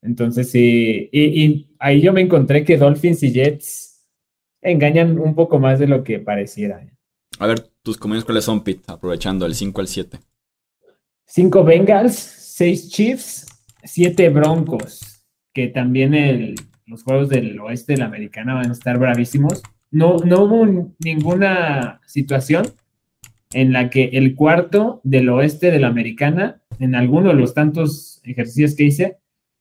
entonces sí, y, y ahí yo me encontré que Dolphins y Jets engañan un poco más de lo que pareciera. A ver, tus comentarios cuáles son, Pete, aprovechando el 5 al 7. 5 Bengals, 6 Chiefs, 7 Broncos, que también el, los juegos del oeste de la americana van a estar bravísimos. No, no hubo ninguna situación en la que el cuarto del oeste de la americana, en alguno de los tantos ejercicios que hice,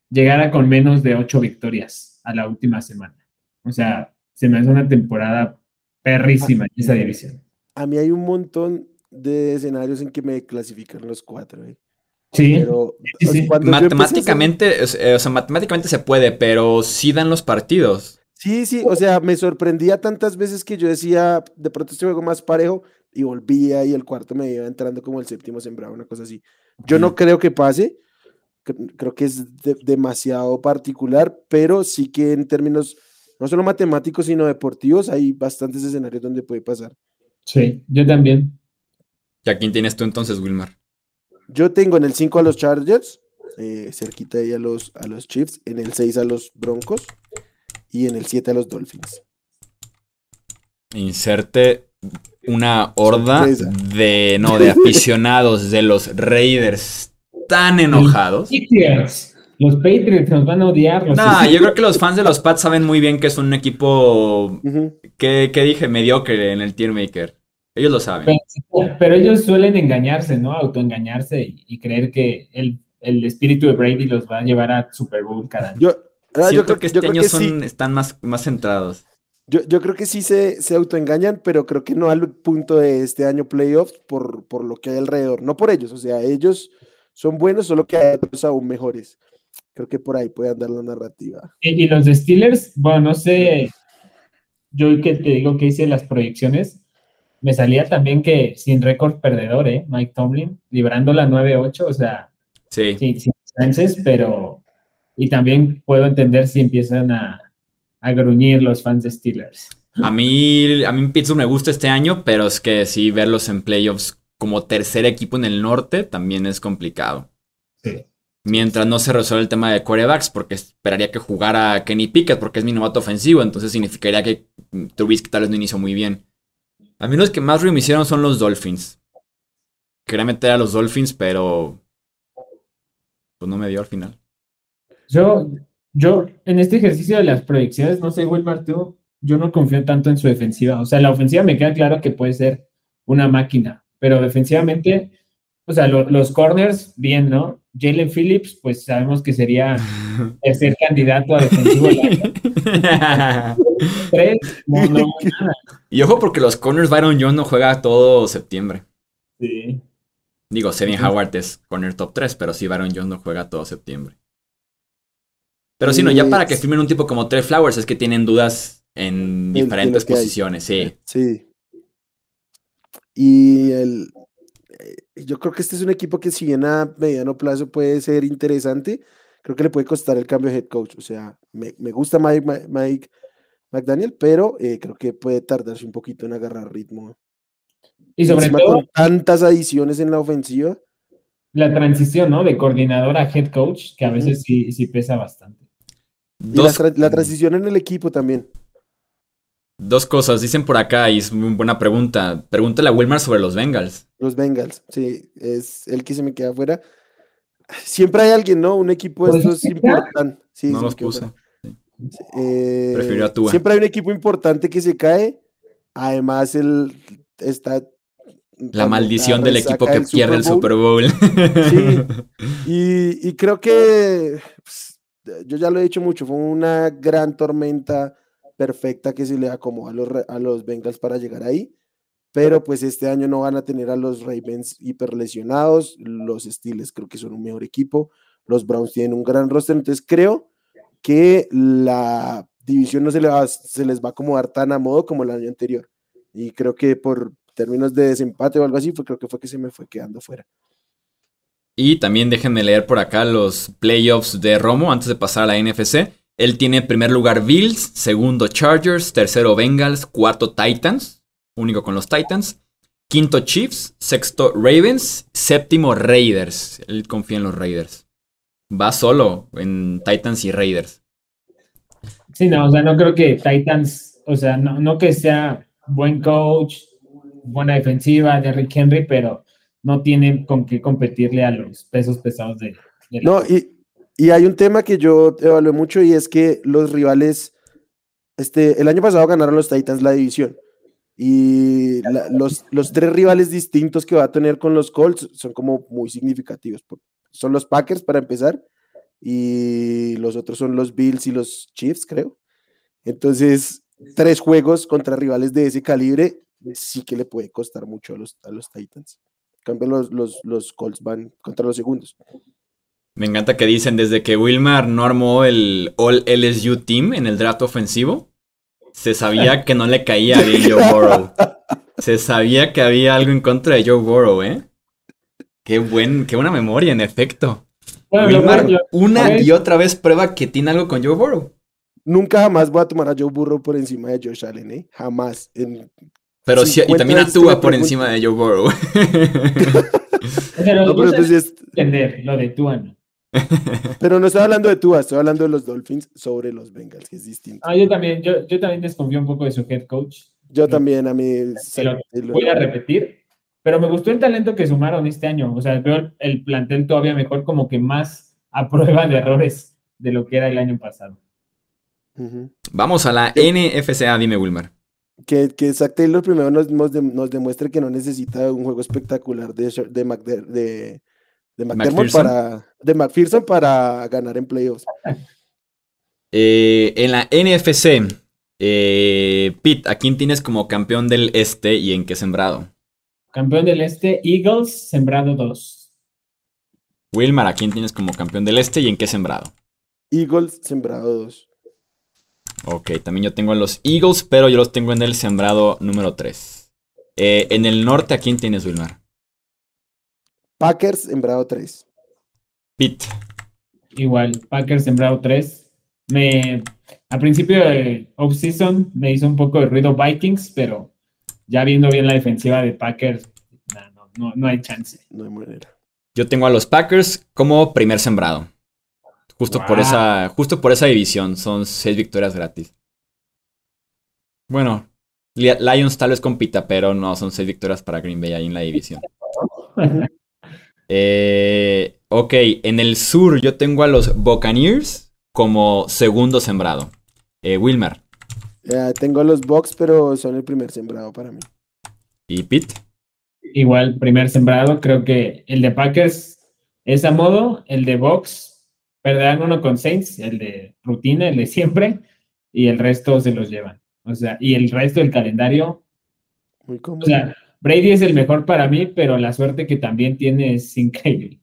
llegara con menos de 8 victorias a la última semana. O sea, se me hace una temporada perrísima en esa división. A mí hay un montón de escenarios en que me clasifican los cuatro. ¿eh? Sí, pero, sí, sí. Matemáticamente, hacer... o sea, matemáticamente se puede, pero sí dan los partidos. Sí, sí, o sea, me sorprendía tantas veces que yo decía, de pronto este juego más parejo, y volvía y el cuarto me iba entrando como el séptimo sembrado, una cosa así. Yo no creo que pase, creo que es de, demasiado particular, pero sí que en términos no solo matemáticos, sino deportivos, hay bastantes escenarios donde puede pasar. Sí, yo también. ¿Y a quién tienes tú entonces, Wilmar? Yo tengo en el 5 a los Chargers, eh, cerquita ahí a los, a los Chiefs, en el 6 a los Broncos y en el 7 a los Dolphins. Inserte una horda de no de aficionados de los Raiders tan enojados. Los Patriots nos van a odiar. No, yo creo que los fans de los Pats saben muy bien que es un equipo que, dije mediocre en el tier maker. Ellos lo saben. Pero, ellos suelen engañarse, ¿no? Autoengañarse y, creer que el, espíritu de Brady los va a llevar a Super Bowl cada año. Yo, ah, creo, que este año son, están más, más centrados. Yo, yo, creo que sí se, se autoengañan, pero creo que no al punto de este año playoffs por, por lo que hay alrededor. No por ellos, o sea, ellos son buenos, solo que hay otros aún mejores. Creo que por ahí puede andar la narrativa. Y, los Steelers, bueno, no sé, yo que te digo que hice las proyecciones, me salía también que sin récord perdedor, ¿eh? Mike Tomlin, librando la 9-8, o sea, sí. sin, chances, pero. Y también puedo entender si empiezan a, a gruñir los fans de Steelers. A mí, a mí Pittsburgh me gusta este año, pero es que sí, verlos en playoffs como tercer equipo en el norte también es complicado. Sí mientras no se resuelva el tema de quarterbacks, porque esperaría que jugara Kenny Pickett, porque es mi novato ofensivo, entonces significaría que Trubisky tal vez no inició muy bien. A mí los que más ruido me hicieron son los Dolphins. Quería meter a los Dolphins, pero pues no me dio al final. Yo, yo, en este ejercicio de las proyecciones, no sé, Wilmar, tú, yo no confío tanto en su defensiva. O sea, la ofensiva me queda claro que puede ser una máquina, pero defensivamente, o sea, los corners, bien, ¿no? Jalen Phillips, pues sabemos que sería el ser candidato a defensivo. Tres, Y ojo porque los corners Byron Jones no juega todo septiembre. Sí. Digo, Sevin Howard es corner top 3, pero sí Byron Jones no juega todo septiembre. Pero sí, no, ya para que firmen un tipo como Trey Flowers es que tienen dudas en diferentes posiciones, sí. Sí. Y el, yo creo que este es un equipo que si bien a mediano plazo puede ser interesante, creo que le puede costar el cambio de head coach. O sea, me, gusta Mike, Mike, McDaniel, pero eh, creo que puede tardarse un poquito en agarrar ritmo. Y sobre todo con tantas adiciones en la ofensiva. La transición, ¿no? De coordinador a head coach, que a veces sí, sí pesa bastante. la transición en el equipo también. Dos cosas, dicen por acá, y es muy buena pregunta. Pregúntale a Wilmar sobre los Bengals. Los Bengals, sí, es el que se me queda afuera. Siempre hay alguien, ¿no? Un equipo de estos importante. Sí, no los puse. Eh, Prefirió a Tua. Siempre hay un equipo importante que se cae. Además, el está. La maldición del equipo que pierde el Super Bowl. Sí. Y, creo que pues, yo ya lo he dicho mucho, fue una gran tormenta perfecta que se le acomoda a los, a los Bengals para llegar ahí. Pero pues este año no van a tener a los Ravens hiperlesionados. Los Steelers creo que son un mejor equipo. Los Browns tienen un gran roster. Entonces creo que la división no se, le va, se les va a acomodar tan a modo como el año anterior. Y creo que por términos de desempate o algo así, fue, creo que fue que se me fue quedando fuera. Y también déjenme leer por acá los playoffs de Romo antes de pasar a la NFC. Él tiene en primer lugar Bills, segundo Chargers, tercero Bengals, cuarto Titans, único con los Titans, quinto Chiefs, sexto Ravens, séptimo Raiders. Él confía en los Raiders. Va solo en Titans y Raiders. Sí, no, o sea, no creo que Titans, o sea, no, no que sea buen coach, buena defensiva de Rick Henry, pero no tiene con qué competirle a los pesos pesados de... no, y, y, hay un tema que yo evalué mucho y es que los rivales, este, el año pasado ganaron los Titans la división. Y los, los tres rivales distintos que va a tener con los Colts son como muy significativos. Son los Packers para empezar y los otros son los Bills y los Chiefs, creo. Entonces, tres juegos contra rivales de ese calibre sí que le puede costar mucho a los, a los Titans. En cambio, los, los, los Colts van contra los segundos. Me encanta que dicen desde que Wilmar no armó el All LSU Team en el draft ofensivo, se sabía que no le caía bien Joe Burrow. Se sabía que había algo en contra de Joe Burrow, ¿eh? Qué, buen, qué buena memoria, en efecto. Wilmar, una y otra vez prueba que tiene algo con Joe Burrow. Nunca jamás voy a tomar a Joe Burrow por encima de Josh Allen, ¿eh? Jamás. pero sí, y también actúa por encima de Joe Burrow. pero, no, pero pues entender lo de Tua, Pero no estoy hablando de Tua, estoy hablando de los Dolphins sobre los Bengals, que es distinto. Ah, yo también, yo, yo también desconfío un poco de su head coach. Yo también, a mí. voy a repetir, pero me gustó el talento que sumaron este año. O sea, veo el plantel todavía mejor, como que más a prueba de errores de lo que era el año pasado. Vamos a la NFCA, dime Wilmar. Que, que Zach Taylor primero nos, nos, demuestre que no necesita un juego espectacular de, de, de, de McDermott para de McPherson para ganar en playoffs. Eh, en la NFC, eh, Pete, ¿a quién tienes como campeón del este y en qué sembrado? Campeón del este, Eagles, sembrado 2. Wilmar, ¿a quién tienes como campeón del este y en qué sembrado? Eagles, sembrado 2. Ok, también yo tengo a los Eagles, pero yo los tengo en el sembrado número 3. Eh, en el norte, ¿a quién tienes, Wilmar? Packers, sembrado 3. Pete. Igual, Packers, sembrado 3. Me, a principio de off-season me hizo un poco de ruido Vikings, pero ya viendo bien la defensiva de Packers, no, no, no hay chance. No hay manera. Yo tengo a los Packers como primer sembrado. Justo, por esa, justo por esa división. Son seis victorias gratis. Bueno, Lions tal vez compita, pero no, son seis victorias para Green Bay ahí en la división. eh, ok, en el sur yo tengo a los Buccaneers como segundo sembrado. Eh, Wilmer. tengo a los Bucks, pero son el primer sembrado para mí. ¿Y Pete? Igual, primer sembrado. Creo que el de Packers es a modo, el de Bucks perderán uno con Saints, el de rutina, el de siempre, y el resto se los llevan. O sea, y el resto del calendario. Muy cómodo. O sea, Brady es el mejor para mí, pero la suerte que también tiene es increíble.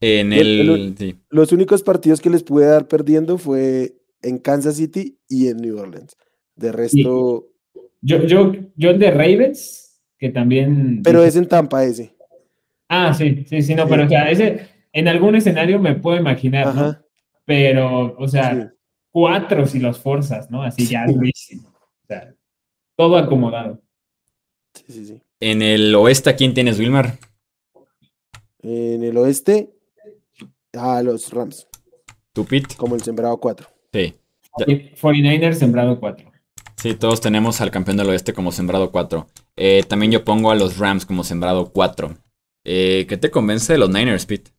En el, Los únicos partidos que les pude dar perdiendo fue en Kansas City y en New Orleans. De resto. Yo, yo, yo el de Ravens, que también. Pero es en Tampa ese. Ah, sí, sí, sí, no, pero o sea, ese, en algún escenario me puedo imaginar, ¿no? Pero, o sea, cuatro si los forzas, ¿no? Así ya. O sea, todo acomodado. Sí, sí, sí. En el oeste, quién tienes, Wilmar? En el oeste, a los Rams. ¿Tu pit? Como el sembrado 4. Sí. 49ers sembrado 4. Sí, todos tenemos al campeón del oeste como sembrado 4. Eh, también yo pongo a los Rams como sembrado 4. Eh, ¿Qué te convence de los Niners, Pete?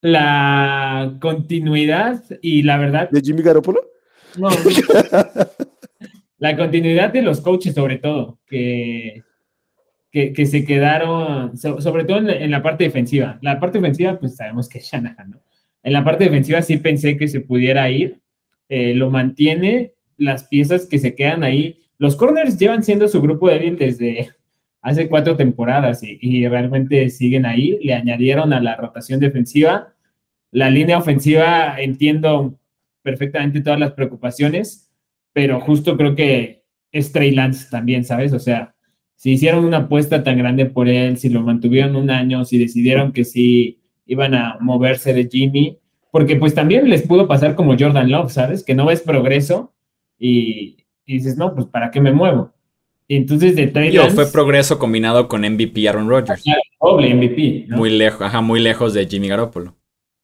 la continuidad y la verdad. ¿De Jimmy Garoppolo? No. la continuidad de los coaches, sobre todo, que, que, se quedaron, sobre todo en, la parte defensiva. La parte defensiva, pues sabemos que es Shanahan, ¿no? En la parte defensiva sí pensé que se pudiera ir. Eh, lo mantiene, las piezas que se quedan ahí. Los corners llevan siendo su grupo débil desde hace cuatro temporadas y, realmente siguen ahí. Le añadieron a la rotación defensiva. La línea ofensiva entiendo perfectamente todas las preocupaciones, pero justo creo que es Trey Lance también, ¿sabes? O sea, si hicieron una apuesta tan grande por él, si lo mantuvieron un año, si decidieron que sí iban a moverse de Jimmy, porque pues también les pudo pasar como Jordan Love, ¿sabes? Que no ves progreso y, dices, no, pues ¿para qué me muevo? Y entonces de Trey fue progreso combinado con MVP Aaron Rodgers. Doble MVP. Muy lejos, ajá, muy lejos de Jimmy Garoppolo.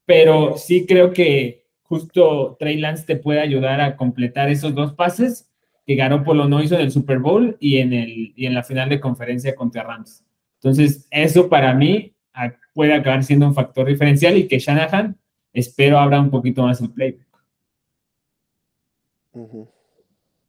Pero sí creo que justo Trey Lance te puede ayudar a completar esos dos pases que Garoppolo no hizo en el Super Bowl y en, el, y en la final de conferencia contra Rams. Entonces, eso para mí puede acabar siendo un factor diferencial y que Shanahan espero abra un poquito más el playbook.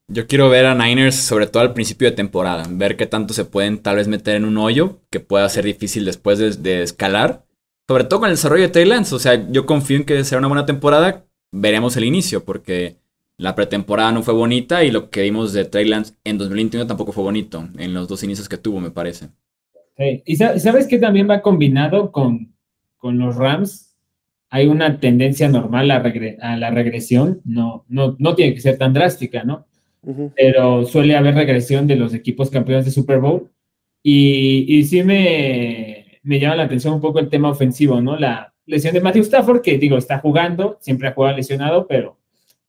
Yo quiero ver a Niners, sobre todo al principio de temporada, ver qué tanto se pueden tal vez meter en un hoyo que pueda ser difícil después de, escalar. Sobre todo con el desarrollo de Trey Lance. O sea, yo confío en que será una buena temporada. Veremos el inicio, porque la pretemporada no fue bonita y lo que vimos de Trey Lance en 2021 tampoco fue bonito, en los dos inicios que tuvo, me parece. Y sabes que también va combinado con, con los Rams hay una tendencia normal a, la regresión, no, no, no tiene que ser tan drástica, ¿no? Pero suele haber regresión de los equipos campeones de Super Bowl. Y, sí me, me, llama la atención un poco el tema ofensivo, ¿no? La lesión de Matthew Stafford, que digo, está jugando, siempre ha jugado lesionado, pero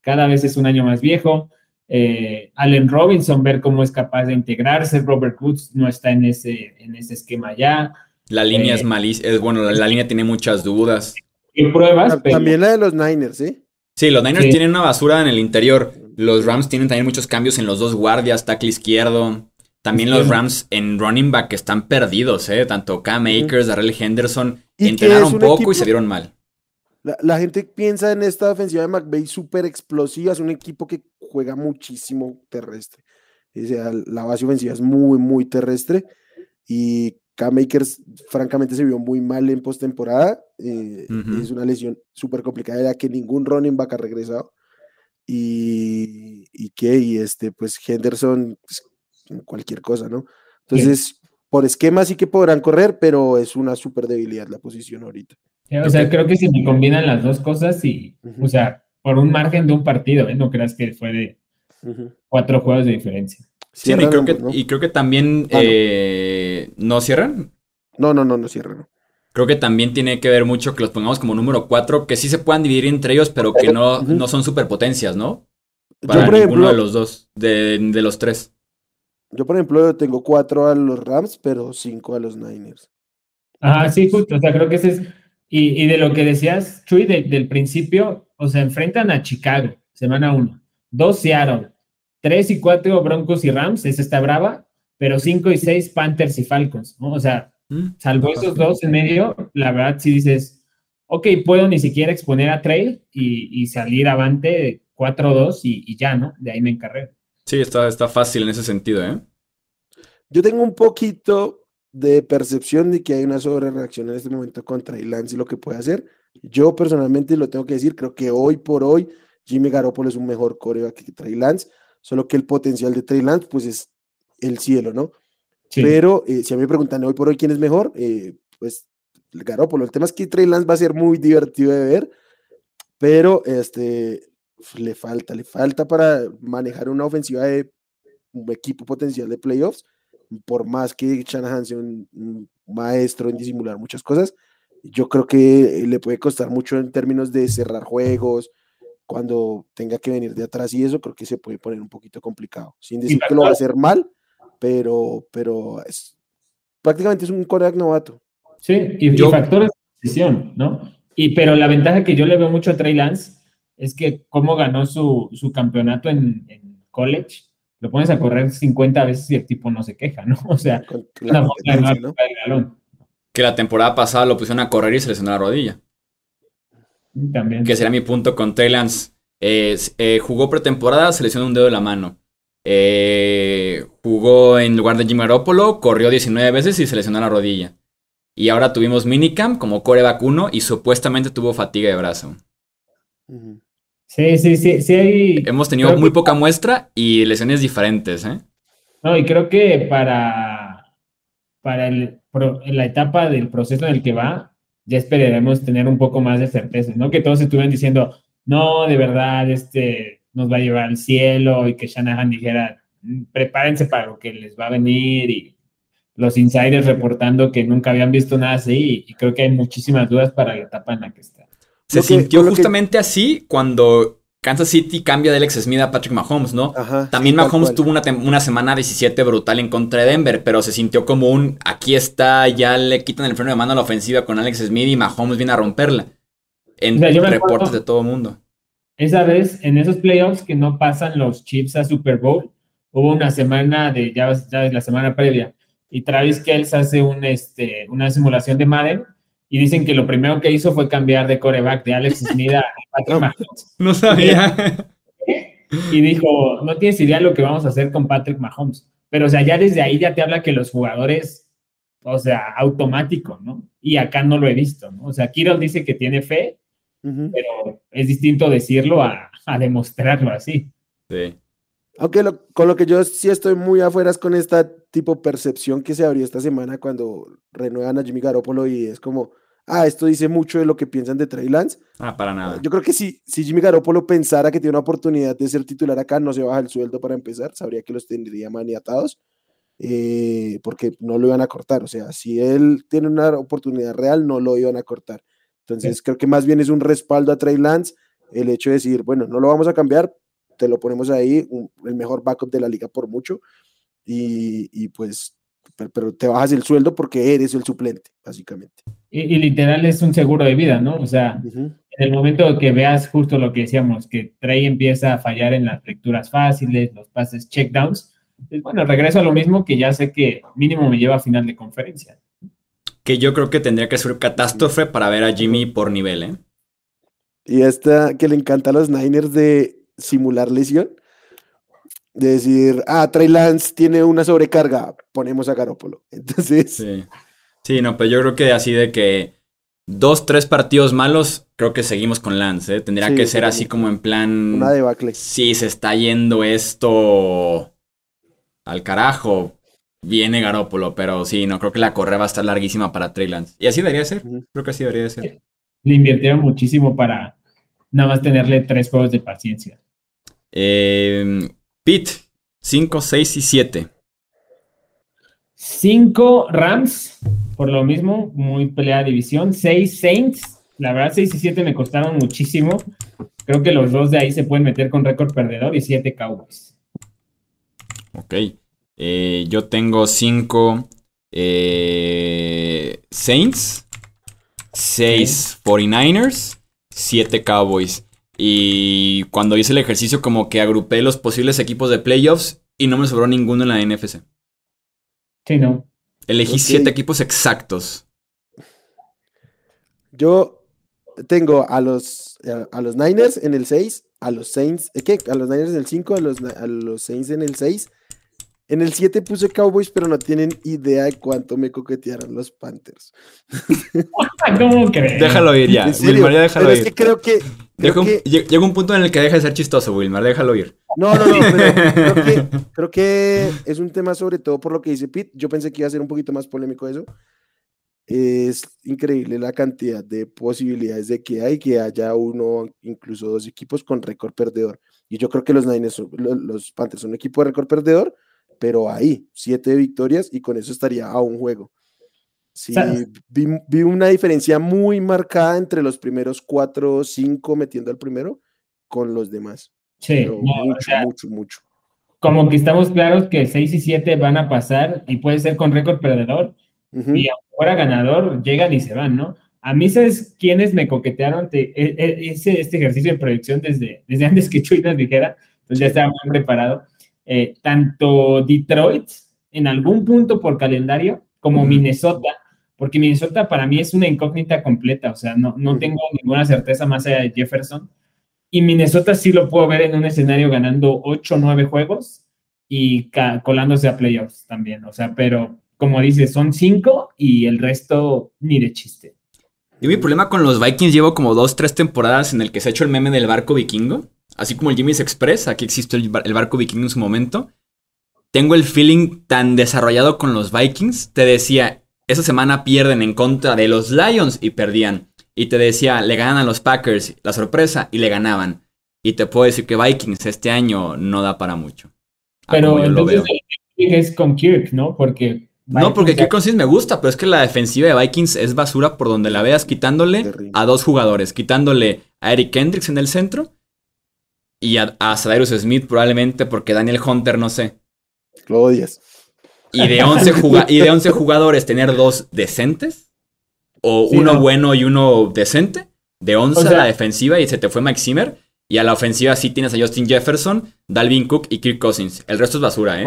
cada vez es un año más viejo. Eh, Allen Robinson, ver cómo es capaz de integrarse. Robert Woods no está en ese, en ese esquema ya. La línea es eh, malísima, bueno, la, línea tiene muchas dudas pruebas. También la de los Niners, ¿sí? Sí, los Niners tienen una basura en el interior. Los Rams tienen también muchos cambios en los dos guardias, tackle izquierdo. También los Rams en running back están perdidos, ¿eh? Tanto Cam Akers, Darrell Henderson, entrenaron un poco y se dieron mal. La, gente piensa en esta ofensiva de McVay súper explosiva. Es un equipo que juega muchísimo terrestre. O sea, la base ofensiva es muy, muy terrestre. Y K-Makers, francamente, se vio muy mal en postemporada. Eh, es una lesión súper complicada, ya que ningún running back ha regresado. Y, y que, y este, pues Henderson, pues, cualquier cosa, ¿no? Entonces, por esquema sí que podrán correr, pero es una súper debilidad la posición ahorita. o sea, creo que si me combinan las dos cosas y, o sea, por un margen de un partido, ¿eh? No creas que fue de cuatro juegos de diferencia. Sí, y creo, que, y creo que también ah, eh, no. cierran. No, no, no, no cierran. Creo que también tiene que ver mucho que los pongamos como número 4, que sí se puedan dividir entre ellos, pero que no, no son superpotencias, ¿no? Para yo, por ninguno de los dos, de, los tres. Yo, por ejemplo, tengo 4 a los Rams, pero 5 a los Niners. Ah, sí, justo. O sea, creo que ese es. Y, y de lo que decías, Chuy, del principio, o sea, enfrentan a Chicago, semana 1. Dos Seattle, 3 y 4 Broncos y Rams, esa está brava, pero 5 y 6 Panthers y Falcons, ¿no? O sea, mm, salvo esos dos en medio, la verdad sí dices, ok, puedo ni siquiera exponer a Trey y, salir avante 4-2 y, ya, ¿no? De ahí me encarré. Sí, está, está fácil en ese sentido, ¿eh? Yo tengo un poquito de percepción de que hay una sobrereacción en este momento contra Lance y lo que puede hacer. Yo personalmente lo tengo que decir, creo que hoy por hoy Jimmy Garoppolo es un mejor coreback que Trey Lance solo que el potencial de Trey Lance, pues es el cielo, ¿no? Pero eh, si a mí me preguntan hoy por hoy quién es mejor, eh, pues Garópolo. El tema es que Trey Lance va a ser muy divertido de ver, pero este, le falta, le falta para manejar una ofensiva de un equipo potencial de playoffs, por más que Shanahan sea un maestro en disimular muchas cosas, yo creo que le puede costar mucho en términos de cerrar juegos, cuando tenga que venir de atrás y eso creo que se puede poner un poquito complicado. Sin decir que lo va a hacer mal, pero, pero es, prácticamente es un coreback novato. Sí, y, factores de decisión, ¿no? Y, pero la ventaja que yo le veo mucho a Trey Lance es que cómo ganó su, su campeonato en, en, college, lo pones a correr 50 veces y el tipo no se queja, ¿no? O sea, ¿no? que la temporada pasada lo pusieron a correr y se lesionó la rodilla. También. Que será mi punto con Trey Lance. Eh, jugó pretemporada, se lesionó un dedo de la mano. Eh, jugó en lugar de Jimmy Garoppolo, corrió 19 veces y se lesionó la rodilla. Y ahora tuvimos minicamp como coreback 1 y supuestamente tuvo fatiga de brazo. Sí, sí, sí, sí Hemos tenido muy poca muestra y lesiones diferentes, ¿eh? No, y creo que para, para la etapa del proceso en el que va, ya esperaremos tener un poco más de certeza, ¿no? Que todos estuvieran diciendo, no, de verdad, este nos va a llevar al cielo y que Shanahan dijera, mm, prepárense para lo que les va a venir y los insiders reportando que nunca habían visto nada así y, creo que hay muchísimas dudas para la etapa en la que está. Se sintió justamente así cuando Kansas City cambia de Alex Smith a Patrick Mahomes, ¿no? También Mahomes tuvo una, una, semana 17 brutal en contra de Denver, pero se sintió como un aquí está, ya le quitan el freno de mano a la ofensiva con Alex Smith y Mahomes viene a romperla. En reportes de todo el mundo. Esa vez, en esos playoffs que no pasan los Chiefs a Super Bowl, hubo una semana de, ya, ya la semana previa, y Travis Kelce hace un, este, una simulación de Madden y dicen que lo primero que hizo fue cambiar de coreback de Alex Smith a Patrick Mahomes. No sabía. Y dijo, no tienes idea de lo que vamos a hacer con Patrick Mahomes. Pero, o sea, ya desde ahí ya te habla que los jugadores, o sea, automático, ¿no? Y acá no lo he visto, ¿no? O sea, Kiro dice que tiene fe, pero es distinto decirlo a, a demostrarlo así. Sí. Aunque con lo que yo sí estoy muy afuera es con esta tipo percepción que se abrió esta semana cuando renuevan a Jimmy Garoppolo y es como, ah, esto dice mucho de lo que piensan de Trey Lance. Ah, para nada. Yo creo que si, si Jimmy Garoppolo pensara que tiene una oportunidad de ser titular acá, no se baja el sueldo para empezar, sabría que los tendría maniatados, eh, porque no lo iban a cortar. O sea, si él tiene una oportunidad real, no lo iban a cortar. Entonces, creo que más bien es un respaldo a Trey Lance el hecho de decir, bueno, no lo vamos a cambiar, te lo ponemos ahí, el mejor backup de la liga por mucho, y, pues, pero, te bajas el sueldo porque eres el suplente, básicamente. Y, literal es un seguro de vida, ¿no? O sea, en el momento que veas justo lo que decíamos, que Trey empieza a fallar en las lecturas fáciles, los pases checkdowns, pues bueno, regreso a lo mismo que ya sé que mínimo me lleva a final de conferencia. Que yo creo que tendría que ser catástrofe para ver a Jimmy por nivel, ¿eh? Y esta que le encanta a los Niners de simular lesión. De decir, ah, Trey Lance tiene una sobrecarga, ponemos a Garópolo. Entonces. Sí. sí, no, pero yo creo que así de que dos, tres partidos malos, creo que seguimos con Lance. ¿eh? Tendría que ser así como en plan. Una debacle. Sí, se está yendo esto al carajo. Viene Garópolo, pero sí, no creo que la correa va a estar larguísima para Trey Lance. Y así debería ser. Creo que así debería ser. Le invirtieron muchísimo para nada más tenerle tres juegos de paciencia. Eh, Pete, 5, 6 y 7. 5 Rams, por lo mismo, muy peleada división. 6 Saints, la verdad 6 y 7 me costaron muchísimo. Creo que los dos de ahí se pueden meter con récord perdedor y 7 Cowboys. Ok. Eh, yo tengo 5 eh, Saints, 6 49ers, 7 Cowboys. Y cuando hice el ejercicio, como que agrupé los posibles equipos de playoffs y no me sobró ninguno en la NFC. Sí, no. Elegí siete equipos exactos. Yo tengo a los, a los Niners en el 6, a los Saints, ¿qué? A los Niners en el 5, a los, a los Saints en el 6 en el 7 puse Cowboys, pero no tienen idea de cuánto me coquetearon los Panthers. ¿Cómo crees? Déjalo ir ya. Wilmar, ya déjalo ir. Es que creo que. Llega un punto en el que deja de ser chistoso, Wilmar, déjalo ir. No, no, no, pero creo que, es un tema sobre todo por lo que dice Pete. Yo pensé que iba a ser un poquito más polémico eso. Es increíble la cantidad de posibilidades de que hay que haya uno, incluso dos equipos con récord perdedor. Y yo creo que los Niners, los Panthers son un equipo de récord perdedor pero ahí, siete victorias y con eso estaría a un juego. Sí, vi, una diferencia muy marcada entre los primeros cuatro o cinco metiendo al primero con los demás. Sí, mucho, mucho, mucho. Como que estamos claros que seis y siete van a pasar y puede ser con récord perdedor. Y fuera ganador, llegan y se van, ¿no? A mí, ¿sabes quiénes me coquetearon e, e, ese, este ejercicio de proyección desde, desde antes que Chuy nos dijera? Entonces ya estaba muy preparado. Eh, tanto Detroit en algún punto por calendario como Minnesota, porque Minnesota para mí es una incógnita completa, o sea, no, no tengo ninguna certeza más allá de Jefferson. Y Minnesota sí lo puedo ver en un escenario ganando 8 o 9 juegos y colándose a playoffs también, o sea, pero como dices, son 5 y el resto ni de chiste. Y mi problema con los Vikings llevo como 2, 3 temporadas en el que se ha hecho el meme del barco vikingo así como el Jimmy's Express, aquí existe el, barco vikingo en su momento. Tengo el feeling tan desarrollado con los Vikings. Te decía, esa semana pierden en contra de los Lions y perdían. Y te decía, le ganan a los Packers, la sorpresa, y le ganaban. Y te puedo decir que Vikings este año no da para mucho. Pero entonces es con Kirk, ¿no? Porque No, porque Kirk Cousins me gusta, pero es que la defensiva de Vikings es basura por donde la veas, quitándole a dos jugadores, quitándole a Eric Hendricks en el centro y a, a Smith probablemente porque Daniel Hunter, no sé. Lo odias. Y de 11, y de 11 jugadores tener dos decentes o uno bueno y uno decente. De 11 a la defensiva y se te fue Mike Zimmer. Y a la ofensiva sí tienes a Justin Jefferson, Dalvin Cook y Kirk Cousins. El resto es basura, ¿eh?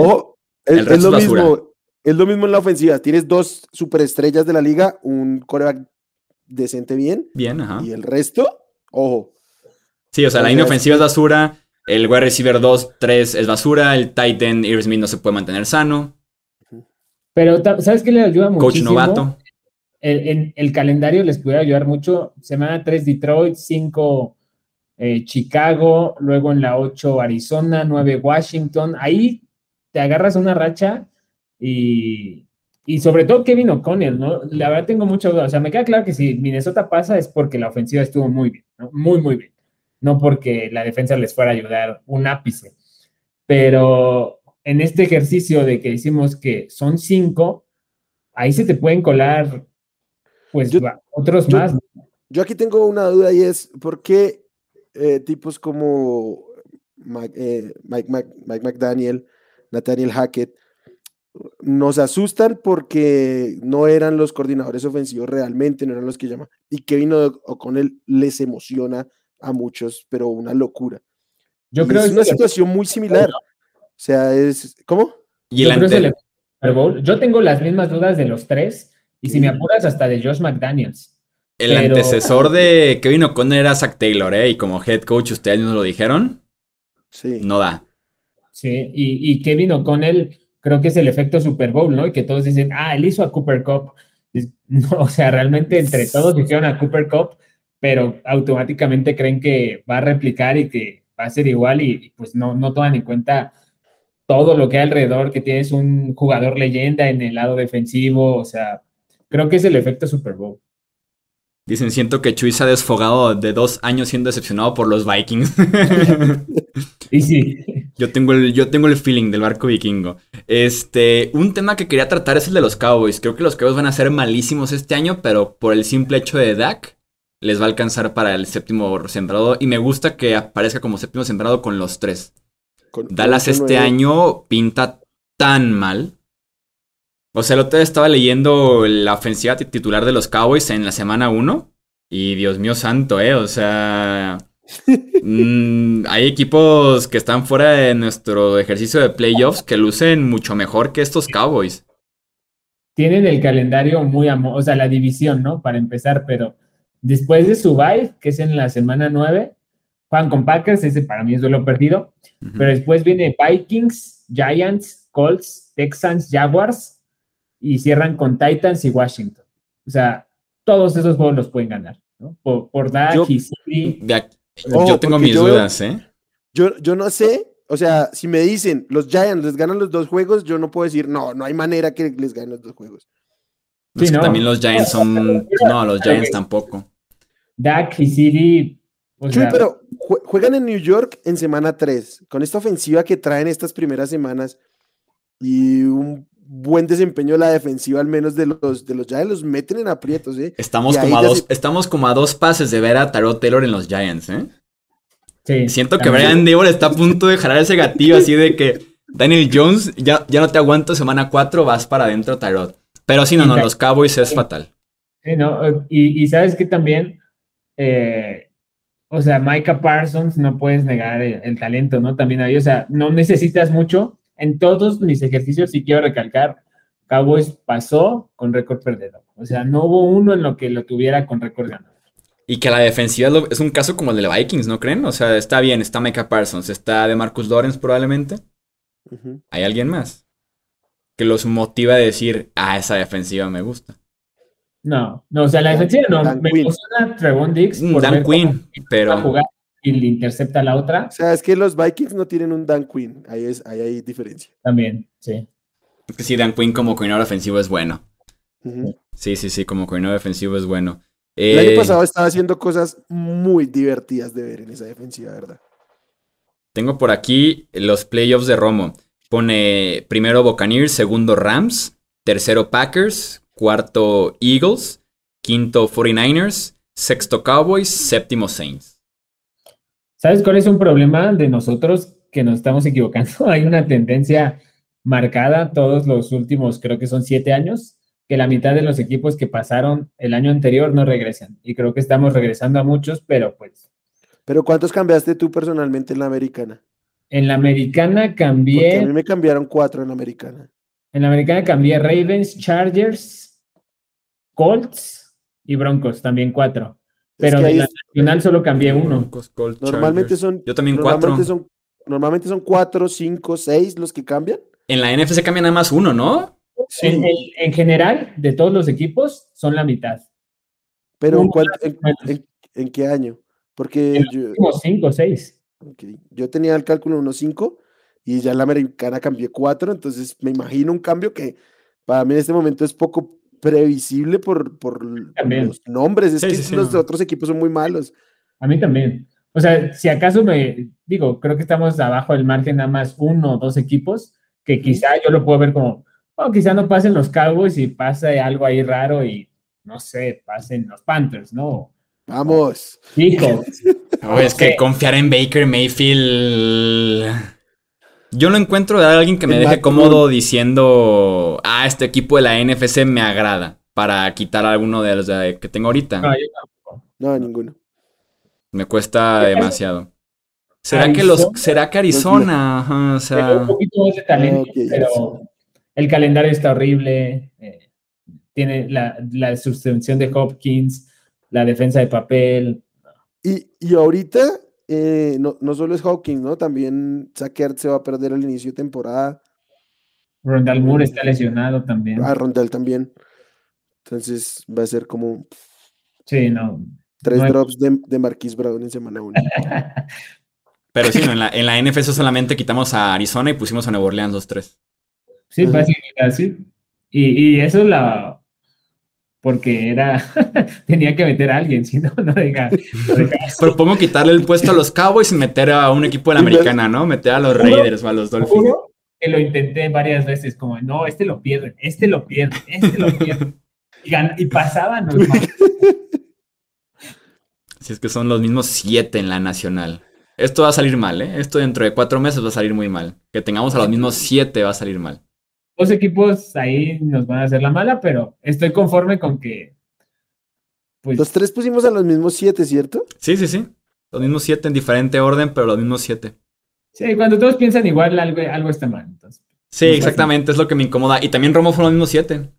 el, resto es, lo basura. Mismo, es lo mismo en la ofensiva. Tienes dos superestrellas de la liga, un coreback decente bien. Bien, ajá. Y el resto, ojo. Sí, o sea, la línea ofensiva es basura. El wide receiver 2, 3 es basura. El Titan, Irv Smith no se puede mantener sano. Pero, ¿sabes qué le ayuda mucho? Coach novato. En el, calendario les puede ayudar mucho. Semana 3 Detroit, 5 eh, Chicago, luego en la 8 Arizona, 9 Washington. Ahí te agarras una racha y, y sobre todo Kevin O'Connell, ¿no? La verdad tengo mucha duda. O sea, me queda claro que si Minnesota pasa es porque la ofensiva estuvo muy bien, ¿no? Muy, muy bien. No porque la defensa les fuera a ayudar un ápice. Pero en este ejercicio de que decimos que son cinco, ahí se te pueden colar, pues, otros más. Yo aquí tengo una duda y es, ¿por qué eh, tipos como eh, Mike, Mike, McDaniel, Nathaniel Hackett, nos asustan porque no eran los coordinadores ofensivos realmente, no eran los que llaman. Y Kevin O'Connell les emociona a muchos, pero una locura. Yo creo es una situación muy similar. O sea, es. ¿Cómo? ¿Y el Yo, Yo tengo las mismas dudas de los tres, y si me apuras, hasta de Josh McDaniels. El antecesor de Kevin O'Connor era Zach Taylor, ¿eh? Y como head coach, ustedes nos lo dijeron. Sí. No da. Sí, y, y Kevin O'Connell creo que es el efecto Super Bowl, ¿no? Y que todos dicen, ah, él hizo a Cooper Cup. No, o sea, realmente entre todos hicieron a Cooper Cup, pero automáticamente creen que va a replicar y que va a ser igual y, pues no, no toman en cuenta todo lo que hay alrededor, que tienes un jugador leyenda en el lado defensivo, o sea, creo que es el efecto Super Bowl. Dicen, siento que Chuy se ha desfogado de dos años siendo decepcionado por los Vikings. y sí. Yo tengo, el, yo tengo el feeling del barco vikingo. Este, un tema que quería tratar es el de los Cowboys. Creo que los Cowboys van a ser malísimos este año, pero por el simple hecho de Dak, les va a alcanzar para el séptimo sembrado. Y me gusta que aparezca como séptimo sembrado con los tres. Dallas este año pinta tan mal. O sea, el otro día estaba leyendo la ofensiva titular de los Cowboys en la semana 1. Y Dios mío santo, ¿eh? O sea... Mm, hay equipos que están fuera de nuestro ejercicio de playoffs que lucen mucho mejor que estos Cowboys. Tienen el calendario muy... O sea, la división, ¿no? Para empezar, pero después de su bye, que es en la semana 9, Juan con Packers, ese para mí es duelo perdido. Pero después viene Vikings, Giants, Colts, Texans, Jaguars y cierran con Titans y Washington. O sea, todos esos juegos los pueden ganar, ¿no? Por, por yo, y yo tengo mis dudas, ¿eh? Yo, yo no sé, o sea, si me dicen los Giants les ganan los dos juegos, yo no puedo decir, no, no hay manera que les ganen los dos juegos. Sí, También los Giants son. No, los Giants tampoco. Dak y City pero juegan en New York en semana 3, con esta ofensiva que traen estas primeras semanas y un buen desempeño de la defensiva, al menos de los de los Giants, los meten en aprietos, ¿eh? Estamos, como a, dos, estamos como a dos pases de ver a Tarot Taylor en los Giants, ¿eh? Sí, Siento que Brian Dable está a punto de jalar ese gatillo así de que Daniel Jones, ya, ya no te aguanto, semana 4 vas para adentro, Tarot. Pero sí, no, no, los Cowboys es fatal. Sí, no, y, y sabes que también eh, o sea, Micah Parsons, no puedes negar el, talento, ¿no? También ahí, o sea, no necesitas mucho. En todos mis ejercicios, sí quiero recalcar, Cowboys pasó con récord perdedor. O sea, no hubo uno en lo que lo tuviera con récord ganador. Y que la defensiva es un caso como el de los Vikings, ¿no creen? O sea, está bien, está Micah Parsons, está de Marcus Lawrence probablemente. ¿Hay alguien más? Que los motiva a decir, ah, esa defensiva me gusta. No, no, o sea, la defensiva no. me emociona Trevon Dix. Mm, Dan Quinn, pero. jugar y le intercepta la otra. O sea, es que los Vikings no tienen un Dan Quinn. Ahí, es, ahí hay diferencia. También, sí. Es que sí, Dan Quinn como coordinador ofensivo es bueno. Sí, sí, sí, como coordinador defensivo es bueno. El año eh, pasado estaba haciendo cosas muy divertidas de ver en esa defensiva, ¿verdad? Tengo por aquí los playoffs de Romo. Pone primero Buccaneers, segundo Rams, tercero Packers, cuarto Eagles, quinto 49ers, sexto Cowboys, séptimo Saints. ¿Sabes cuál es un problema de nosotros que nos estamos equivocando? Hay una tendencia marcada todos los últimos, creo que son siete años, que la mitad de los equipos que pasaron el año anterior no regresan. Y creo que estamos regresando a muchos, pero pues. ¿Pero cuántos cambiaste tú personalmente en la americana? En la americana cambié. a mí me cambiaron cuatro en la americana. En la americana cambié Ravens, Chargers, Colts y Broncos, también cuatro. Pero en la nacional solo cambié uno. normalmente son. Yo también normalmente cuatro. Son, normalmente son cuatro, cinco, seis los que cambian. En la NFC cambia nada más uno, ¿no? En, general, de todos los equipos, son la mitad. Pero en, qué año? Porque yo, cinco o seis. Yo tenía el cálculo unos cinco y ya la americana cambié cuatro, entonces me imagino un cambio que para mí en este momento es poco previsible por, por los nombres. Es que los otros equipos son muy malos. A mí también. O sea, si acaso me digo, creo que estamos abajo del margen nada más uno o dos equipos, que quizá yo lo puedo ver como, o quizá no pasen los Cowboys y pase algo ahí raro y, no sé, pasen los Panthers, ¿no? Vamos. Hijo. es que confiar en Baker Mayfield. Yo no encuentro de alguien que me deje cómodo diciendo, ah, este equipo de la NFC me agrada, para quitar alguno de los que tengo ahorita. No, no ninguno. Me cuesta demasiado. ¿Será que los, será que Arizona? o sea... un poquito más de talento, pero el calendario está horrible. Eh, tiene la, la suspensión de Hopkins, la defensa de papel. Y, y ahorita, eh, no, no, solo es Hopkins, ¿no? También Sackert se va a perder el inicio de temporada. Rondal Moore está lesionado también. Ah, Rondal también. Entonces va a ser como. Sí, no. Tres drops de, de Marquis Brown en semana 1. Pero sí, no, en, la, en la NFC solamente quitamos a Arizona y pusimos a Nueva Orleans los tres. Sí, básicamente así. Y, y eso es la. Porque era. tenía que meter a alguien, si no, no deja. Propongo quitarle el puesto a los Cowboys y meter a un equipo de la americana, ¿no? Meter a los Raiders o a los Dolphins. Que lo intenté varias veces, como, no, este lo pierde, este lo pierde, este lo pierde. Y, y pasaban. Si es que son los mismos siete en la nacional. Esto va a salir mal, ¿eh? Esto dentro de cuatro meses va a salir muy mal. Que tengamos a los mismos siete va a salir mal. Dos equipos ahí nos van a hacer la mala, pero estoy conforme con que. Pues... Los tres pusimos a los mismos siete, ¿cierto? Sí, sí, sí. Los mismos siete en diferente orden, pero los mismos siete. Sí, cuando todos piensan igual, algo, algo está mal. Entonces, sí, exactamente, es lo que me incomoda. Y también Romo fue los mismos siete.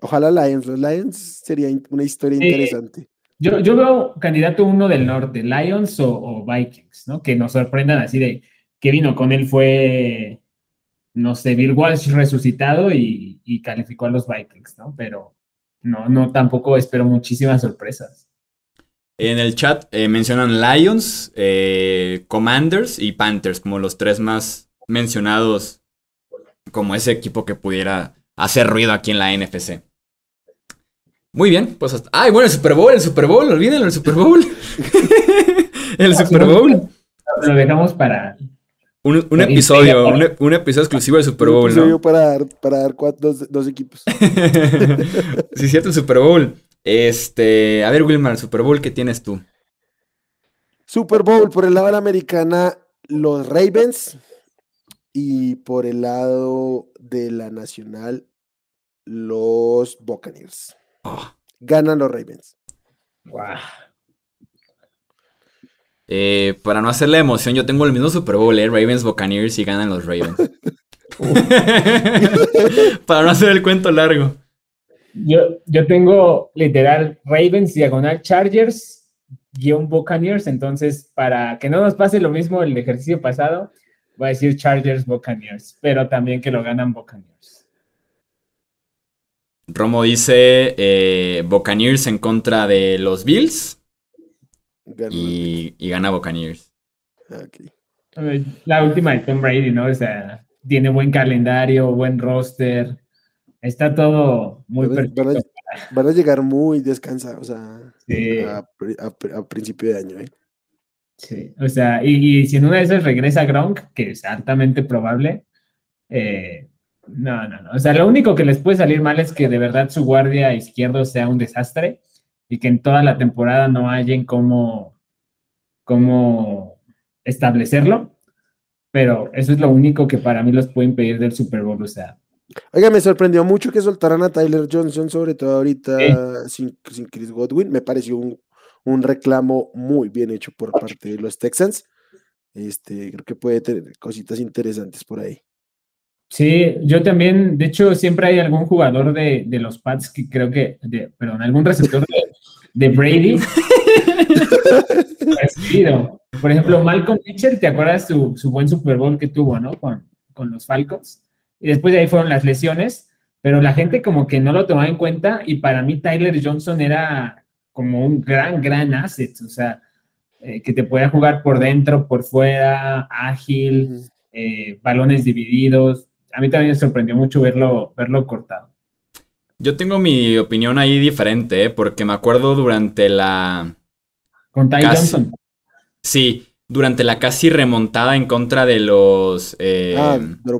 Ojalá Lions. Los Lions sería una historia interesante. Yo, yo veo candidato uno del norte, Lions o, Vikings, ¿no? Que nos sorprendan así de que vino con él fue, no sé, Bill Walsh resucitado y, calificó a los Vikings, ¿no? Pero no, no, tampoco espero muchísimas sorpresas. En el chat eh, mencionan Lions, eh, Commanders y Panthers como los tres más mencionados como ese equipo que pudiera hacer ruido aquí en la NFC. Muy bien, pues hasta... ¡Ay, bueno, el Super Bowl, el Super Bowl! Olvídenlo, el Super Bowl. el Super Bowl. Lo dejamos para... Un, episodio, un, episodio exclusivo del Super Bowl, un episodio para dar, para dar dos, equipos. sí, cierto, el Super Bowl. Este, a ver, Wilmar, el Super Bowl, ¿qué tienes tú? Super Bowl, por el lado de la americana, los Ravens. Y por el lado de la nacional, los Buccaneers. Ganan los Ravens. Eh, para no hacer la emoción, yo tengo el mismo Super Bowl, ¿eh? Ravens Buccaneers y ganan los Ravens. para no hacer el cuento largo. Yo, yo tengo literal Ravens diagonal Chargers guion Buccaneers, entonces para que no nos pase lo mismo el ejercicio pasado, voy a decir Chargers Buccaneers, pero también que lo ganan Buccaneers. Romo dice eh, Buccaneers en contra de los Bills. Y, gana Buccaneers. La última de Tom Brady, ¿no? O sea, tiene buen calendario, buen roster. Está todo muy perfecto. Van a, llegar muy descansados a, principio de año. ¿eh? Sí, o sea, y, si en una de esas regresa Gronk, que es altamente probable, eh, No, no, no. O sea, lo único que les puede salir mal es que de verdad su guardia izquierdo sea un desastre y que en toda la temporada no hayan cómo, cómo establecerlo. Pero eso es lo único que para mí los puede impedir del Super Bowl. O sea, Oiga, me sorprendió mucho que soltaran a Tyler Johnson, sobre todo ahorita sin, Chris Godwin. Me pareció un, reclamo muy bien hecho por parte de los Texans. Este, creo que puede tener cositas interesantes por ahí. Sí, yo también, de hecho, siempre hay algún jugador de, los Pats que creo que, perdón, algún receptor de, Brady. Por ejemplo, Malcolm Mitchell, ¿te acuerdas su, su buen Super Bowl que tuvo, no? Con, con los Falcons y después de ahí fueron las lesiones, pero la gente como que no lo tomaba en cuenta y para mí Tyler Johnson era como un gran, gran asset, o sea, eh, que te podía jugar por dentro, por fuera, ágil, eh, balones divididos. A mí también me sorprendió mucho verlo, verlo cortado. Yo tengo mi opinión ahí diferente, ¿eh? porque me acuerdo durante la... Con Ty Johnson. Sí, durante la casi remontada en contra de los. Eh, ah,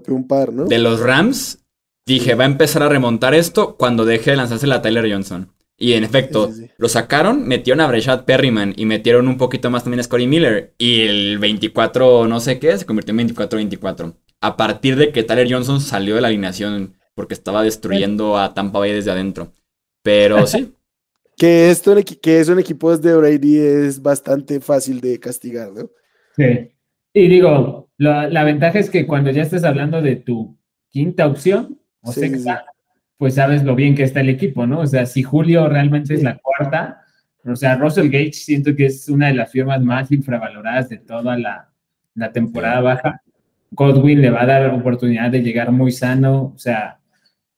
un par, ¿no? De los Rams. Dije, va a empezar a remontar esto cuando deje de lanzarse la Tyler Johnson. Y en efecto, lo sacaron, metieron a Breshad Perryman y metieron un poquito más también a Scotty Miller. Y el 24, no sé qué, se convirtió en 24-24. A partir de que Tyler Johnson salió de la alineación porque estaba destruyendo a Tampa Bay desde adentro. Pero sí, que esto que eso en equipos de Brady es bastante fácil de castigar, ¿no? Sí. Y digo, la, ventaja es que cuando ya estés hablando de tu quinta opción o sexta, pues sabes lo bien que está el equipo, ¿no? O sea, si Julio realmente es la cuarta, o sea, Russell Gage siento que es una de las firmas más infravaloradas de toda la, la temporada baja. Godwin le va a dar oportunidad de llegar muy sano, o sea,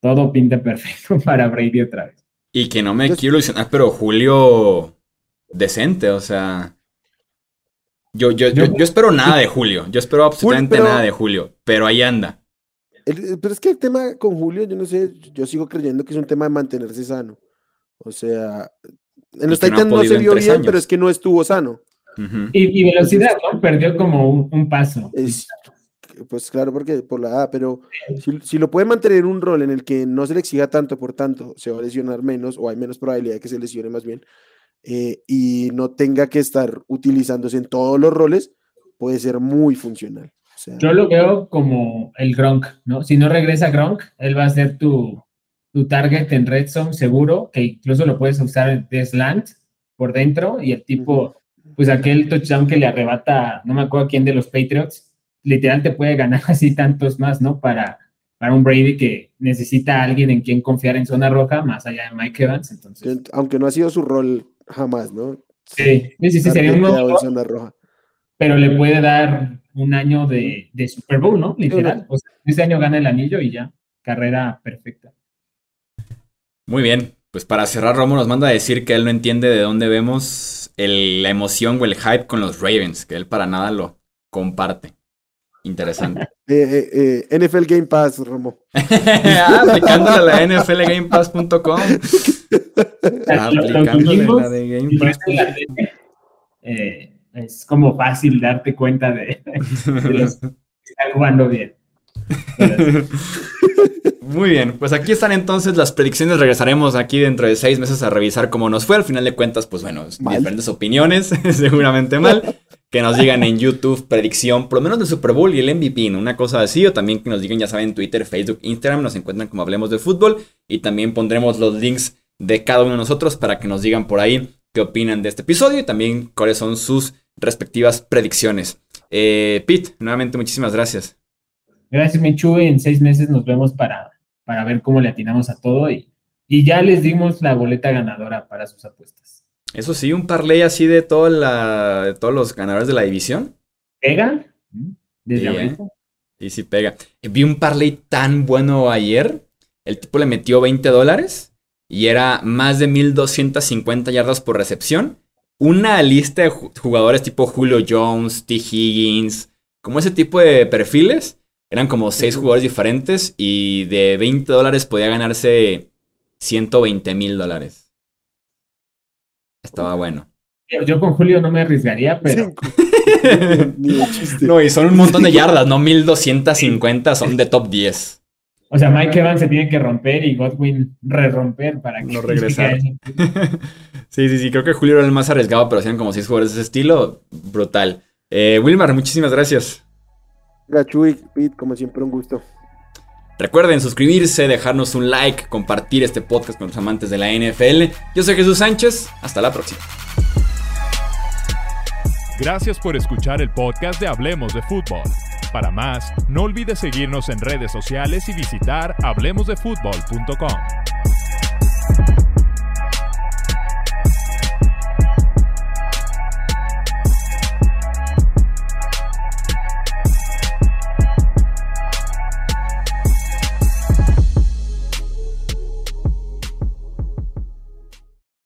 todo pinta perfecto para Brady otra vez. Y que no me quiero ilusionar, pero Julio decente, o sea. Yo, yo, yo, espero nada de Julio. Yo espero absolutamente nada de Julio. Pero ahí anda. pero es que el tema con Julio, yo no sé, yo sigo creyendo que es un tema de mantenerse sano. O sea, en los Titans no, se vio bien, pero es que no estuvo sano. y, velocidad, ¿no? Perdió como un, paso pues claro, porque por la edad, pero si, lo puede mantener un rol en el que no se le exija tanto, por tanto, se va a lesionar menos o hay menos probabilidad de que se lesione más bien, eh, y no tenga que estar utilizándose en todos los roles, puede ser muy funcional. Yo lo veo como el Gronk, ¿no? Si no regresa Gronk, él va a ser tu, tu target en red zone seguro, que incluso lo puedes usar de slant por dentro y el tipo, pues aquel touchdown que le arrebata, no me acuerdo a quién de los Patriots, literal te puede ganar así tantos más, ¿no? Para, para un Brady que necesita a alguien en quien confiar en zona roja, más allá de Mike Evans. Entonces... Aunque no ha sido su rol jamás, ¿no? Sí, sí, sí, sería un zona roja. Pero le puede dar un año de, de Super Bowl, ¿no? Literal. O sea, ese año gana el anillo y ya, carrera perfecta. Muy bien. Pues para cerrar, Romo nos manda a decir que él no entiende de dónde vemos la emoción o el hype con los Ravens, que él para nada lo comparte. Interesante. Eh, eh, eh, NFL Game Pass, Romo. ah, aplicándole a la nflgamepass.com. aplicándole la de Game Pass. es como fácil darte cuenta de, de los que están jugando bien. Muy bien, pues aquí están entonces las predicciones. Regresaremos aquí dentro de seis meses a revisar cómo nos fue. Al final de cuentas, pues bueno, diferentes opiniones, seguramente mal que nos digan en YouTube predicción, por lo menos del Super Bowl y el MVP, una cosa así, o también que nos digan, ya saben, Twitter, Facebook, Instagram, nos encuentran como Hablemos de Fútbol, y también pondremos los links de cada uno de nosotros para que nos digan por ahí qué opinan de este episodio y también cuáles son sus respectivas predicciones. Eh, Pete, nuevamente muchísimas gracias. Gracias, Michu. En seis meses nos vemos para, para ver cómo le atinamos a todo y, y ya les dimos la boleta ganadora para sus apuestas. Eso sí, un parlay así de, toda la, de todos los ganadores de la división. ¿Pega? Desde sí, Sí, sí, pega. Vi un parlay tan bueno ayer. El tipo le metió 20 dólares y era más de 1250 yardas por recepción. Una lista de jugadores tipo Julio Jones, T. Higgins, como ese tipo de perfiles. Eran como seis jugadores diferentes y de 20 dólares podía ganarse 120 mil dólares. Estaba bueno. Yo, con Julio no me arriesgaría, pero. no, y son un montón de yardas, no 1250, son de top 10. O sea, Mike Evans se tiene que romper y Godwin re-romper para que no regresar. sí, sí, sí, creo que Julio era el más arriesgado, pero hacían como seis jugadores de ese estilo. Brutal. Eh, Wilmar, muchísimas gracias. Gachuy, Pete, como siempre, un gusto. Recuerden suscribirse, dejarnos un like, compartir este podcast con los amantes de la NFL. Yo soy Jesús Sánchez. Hasta la próxima. Gracias por escuchar el podcast de Hablemos de Fútbol. Para más, no olvides seguirnos en redes sociales y visitar hablemosdefutbol.com.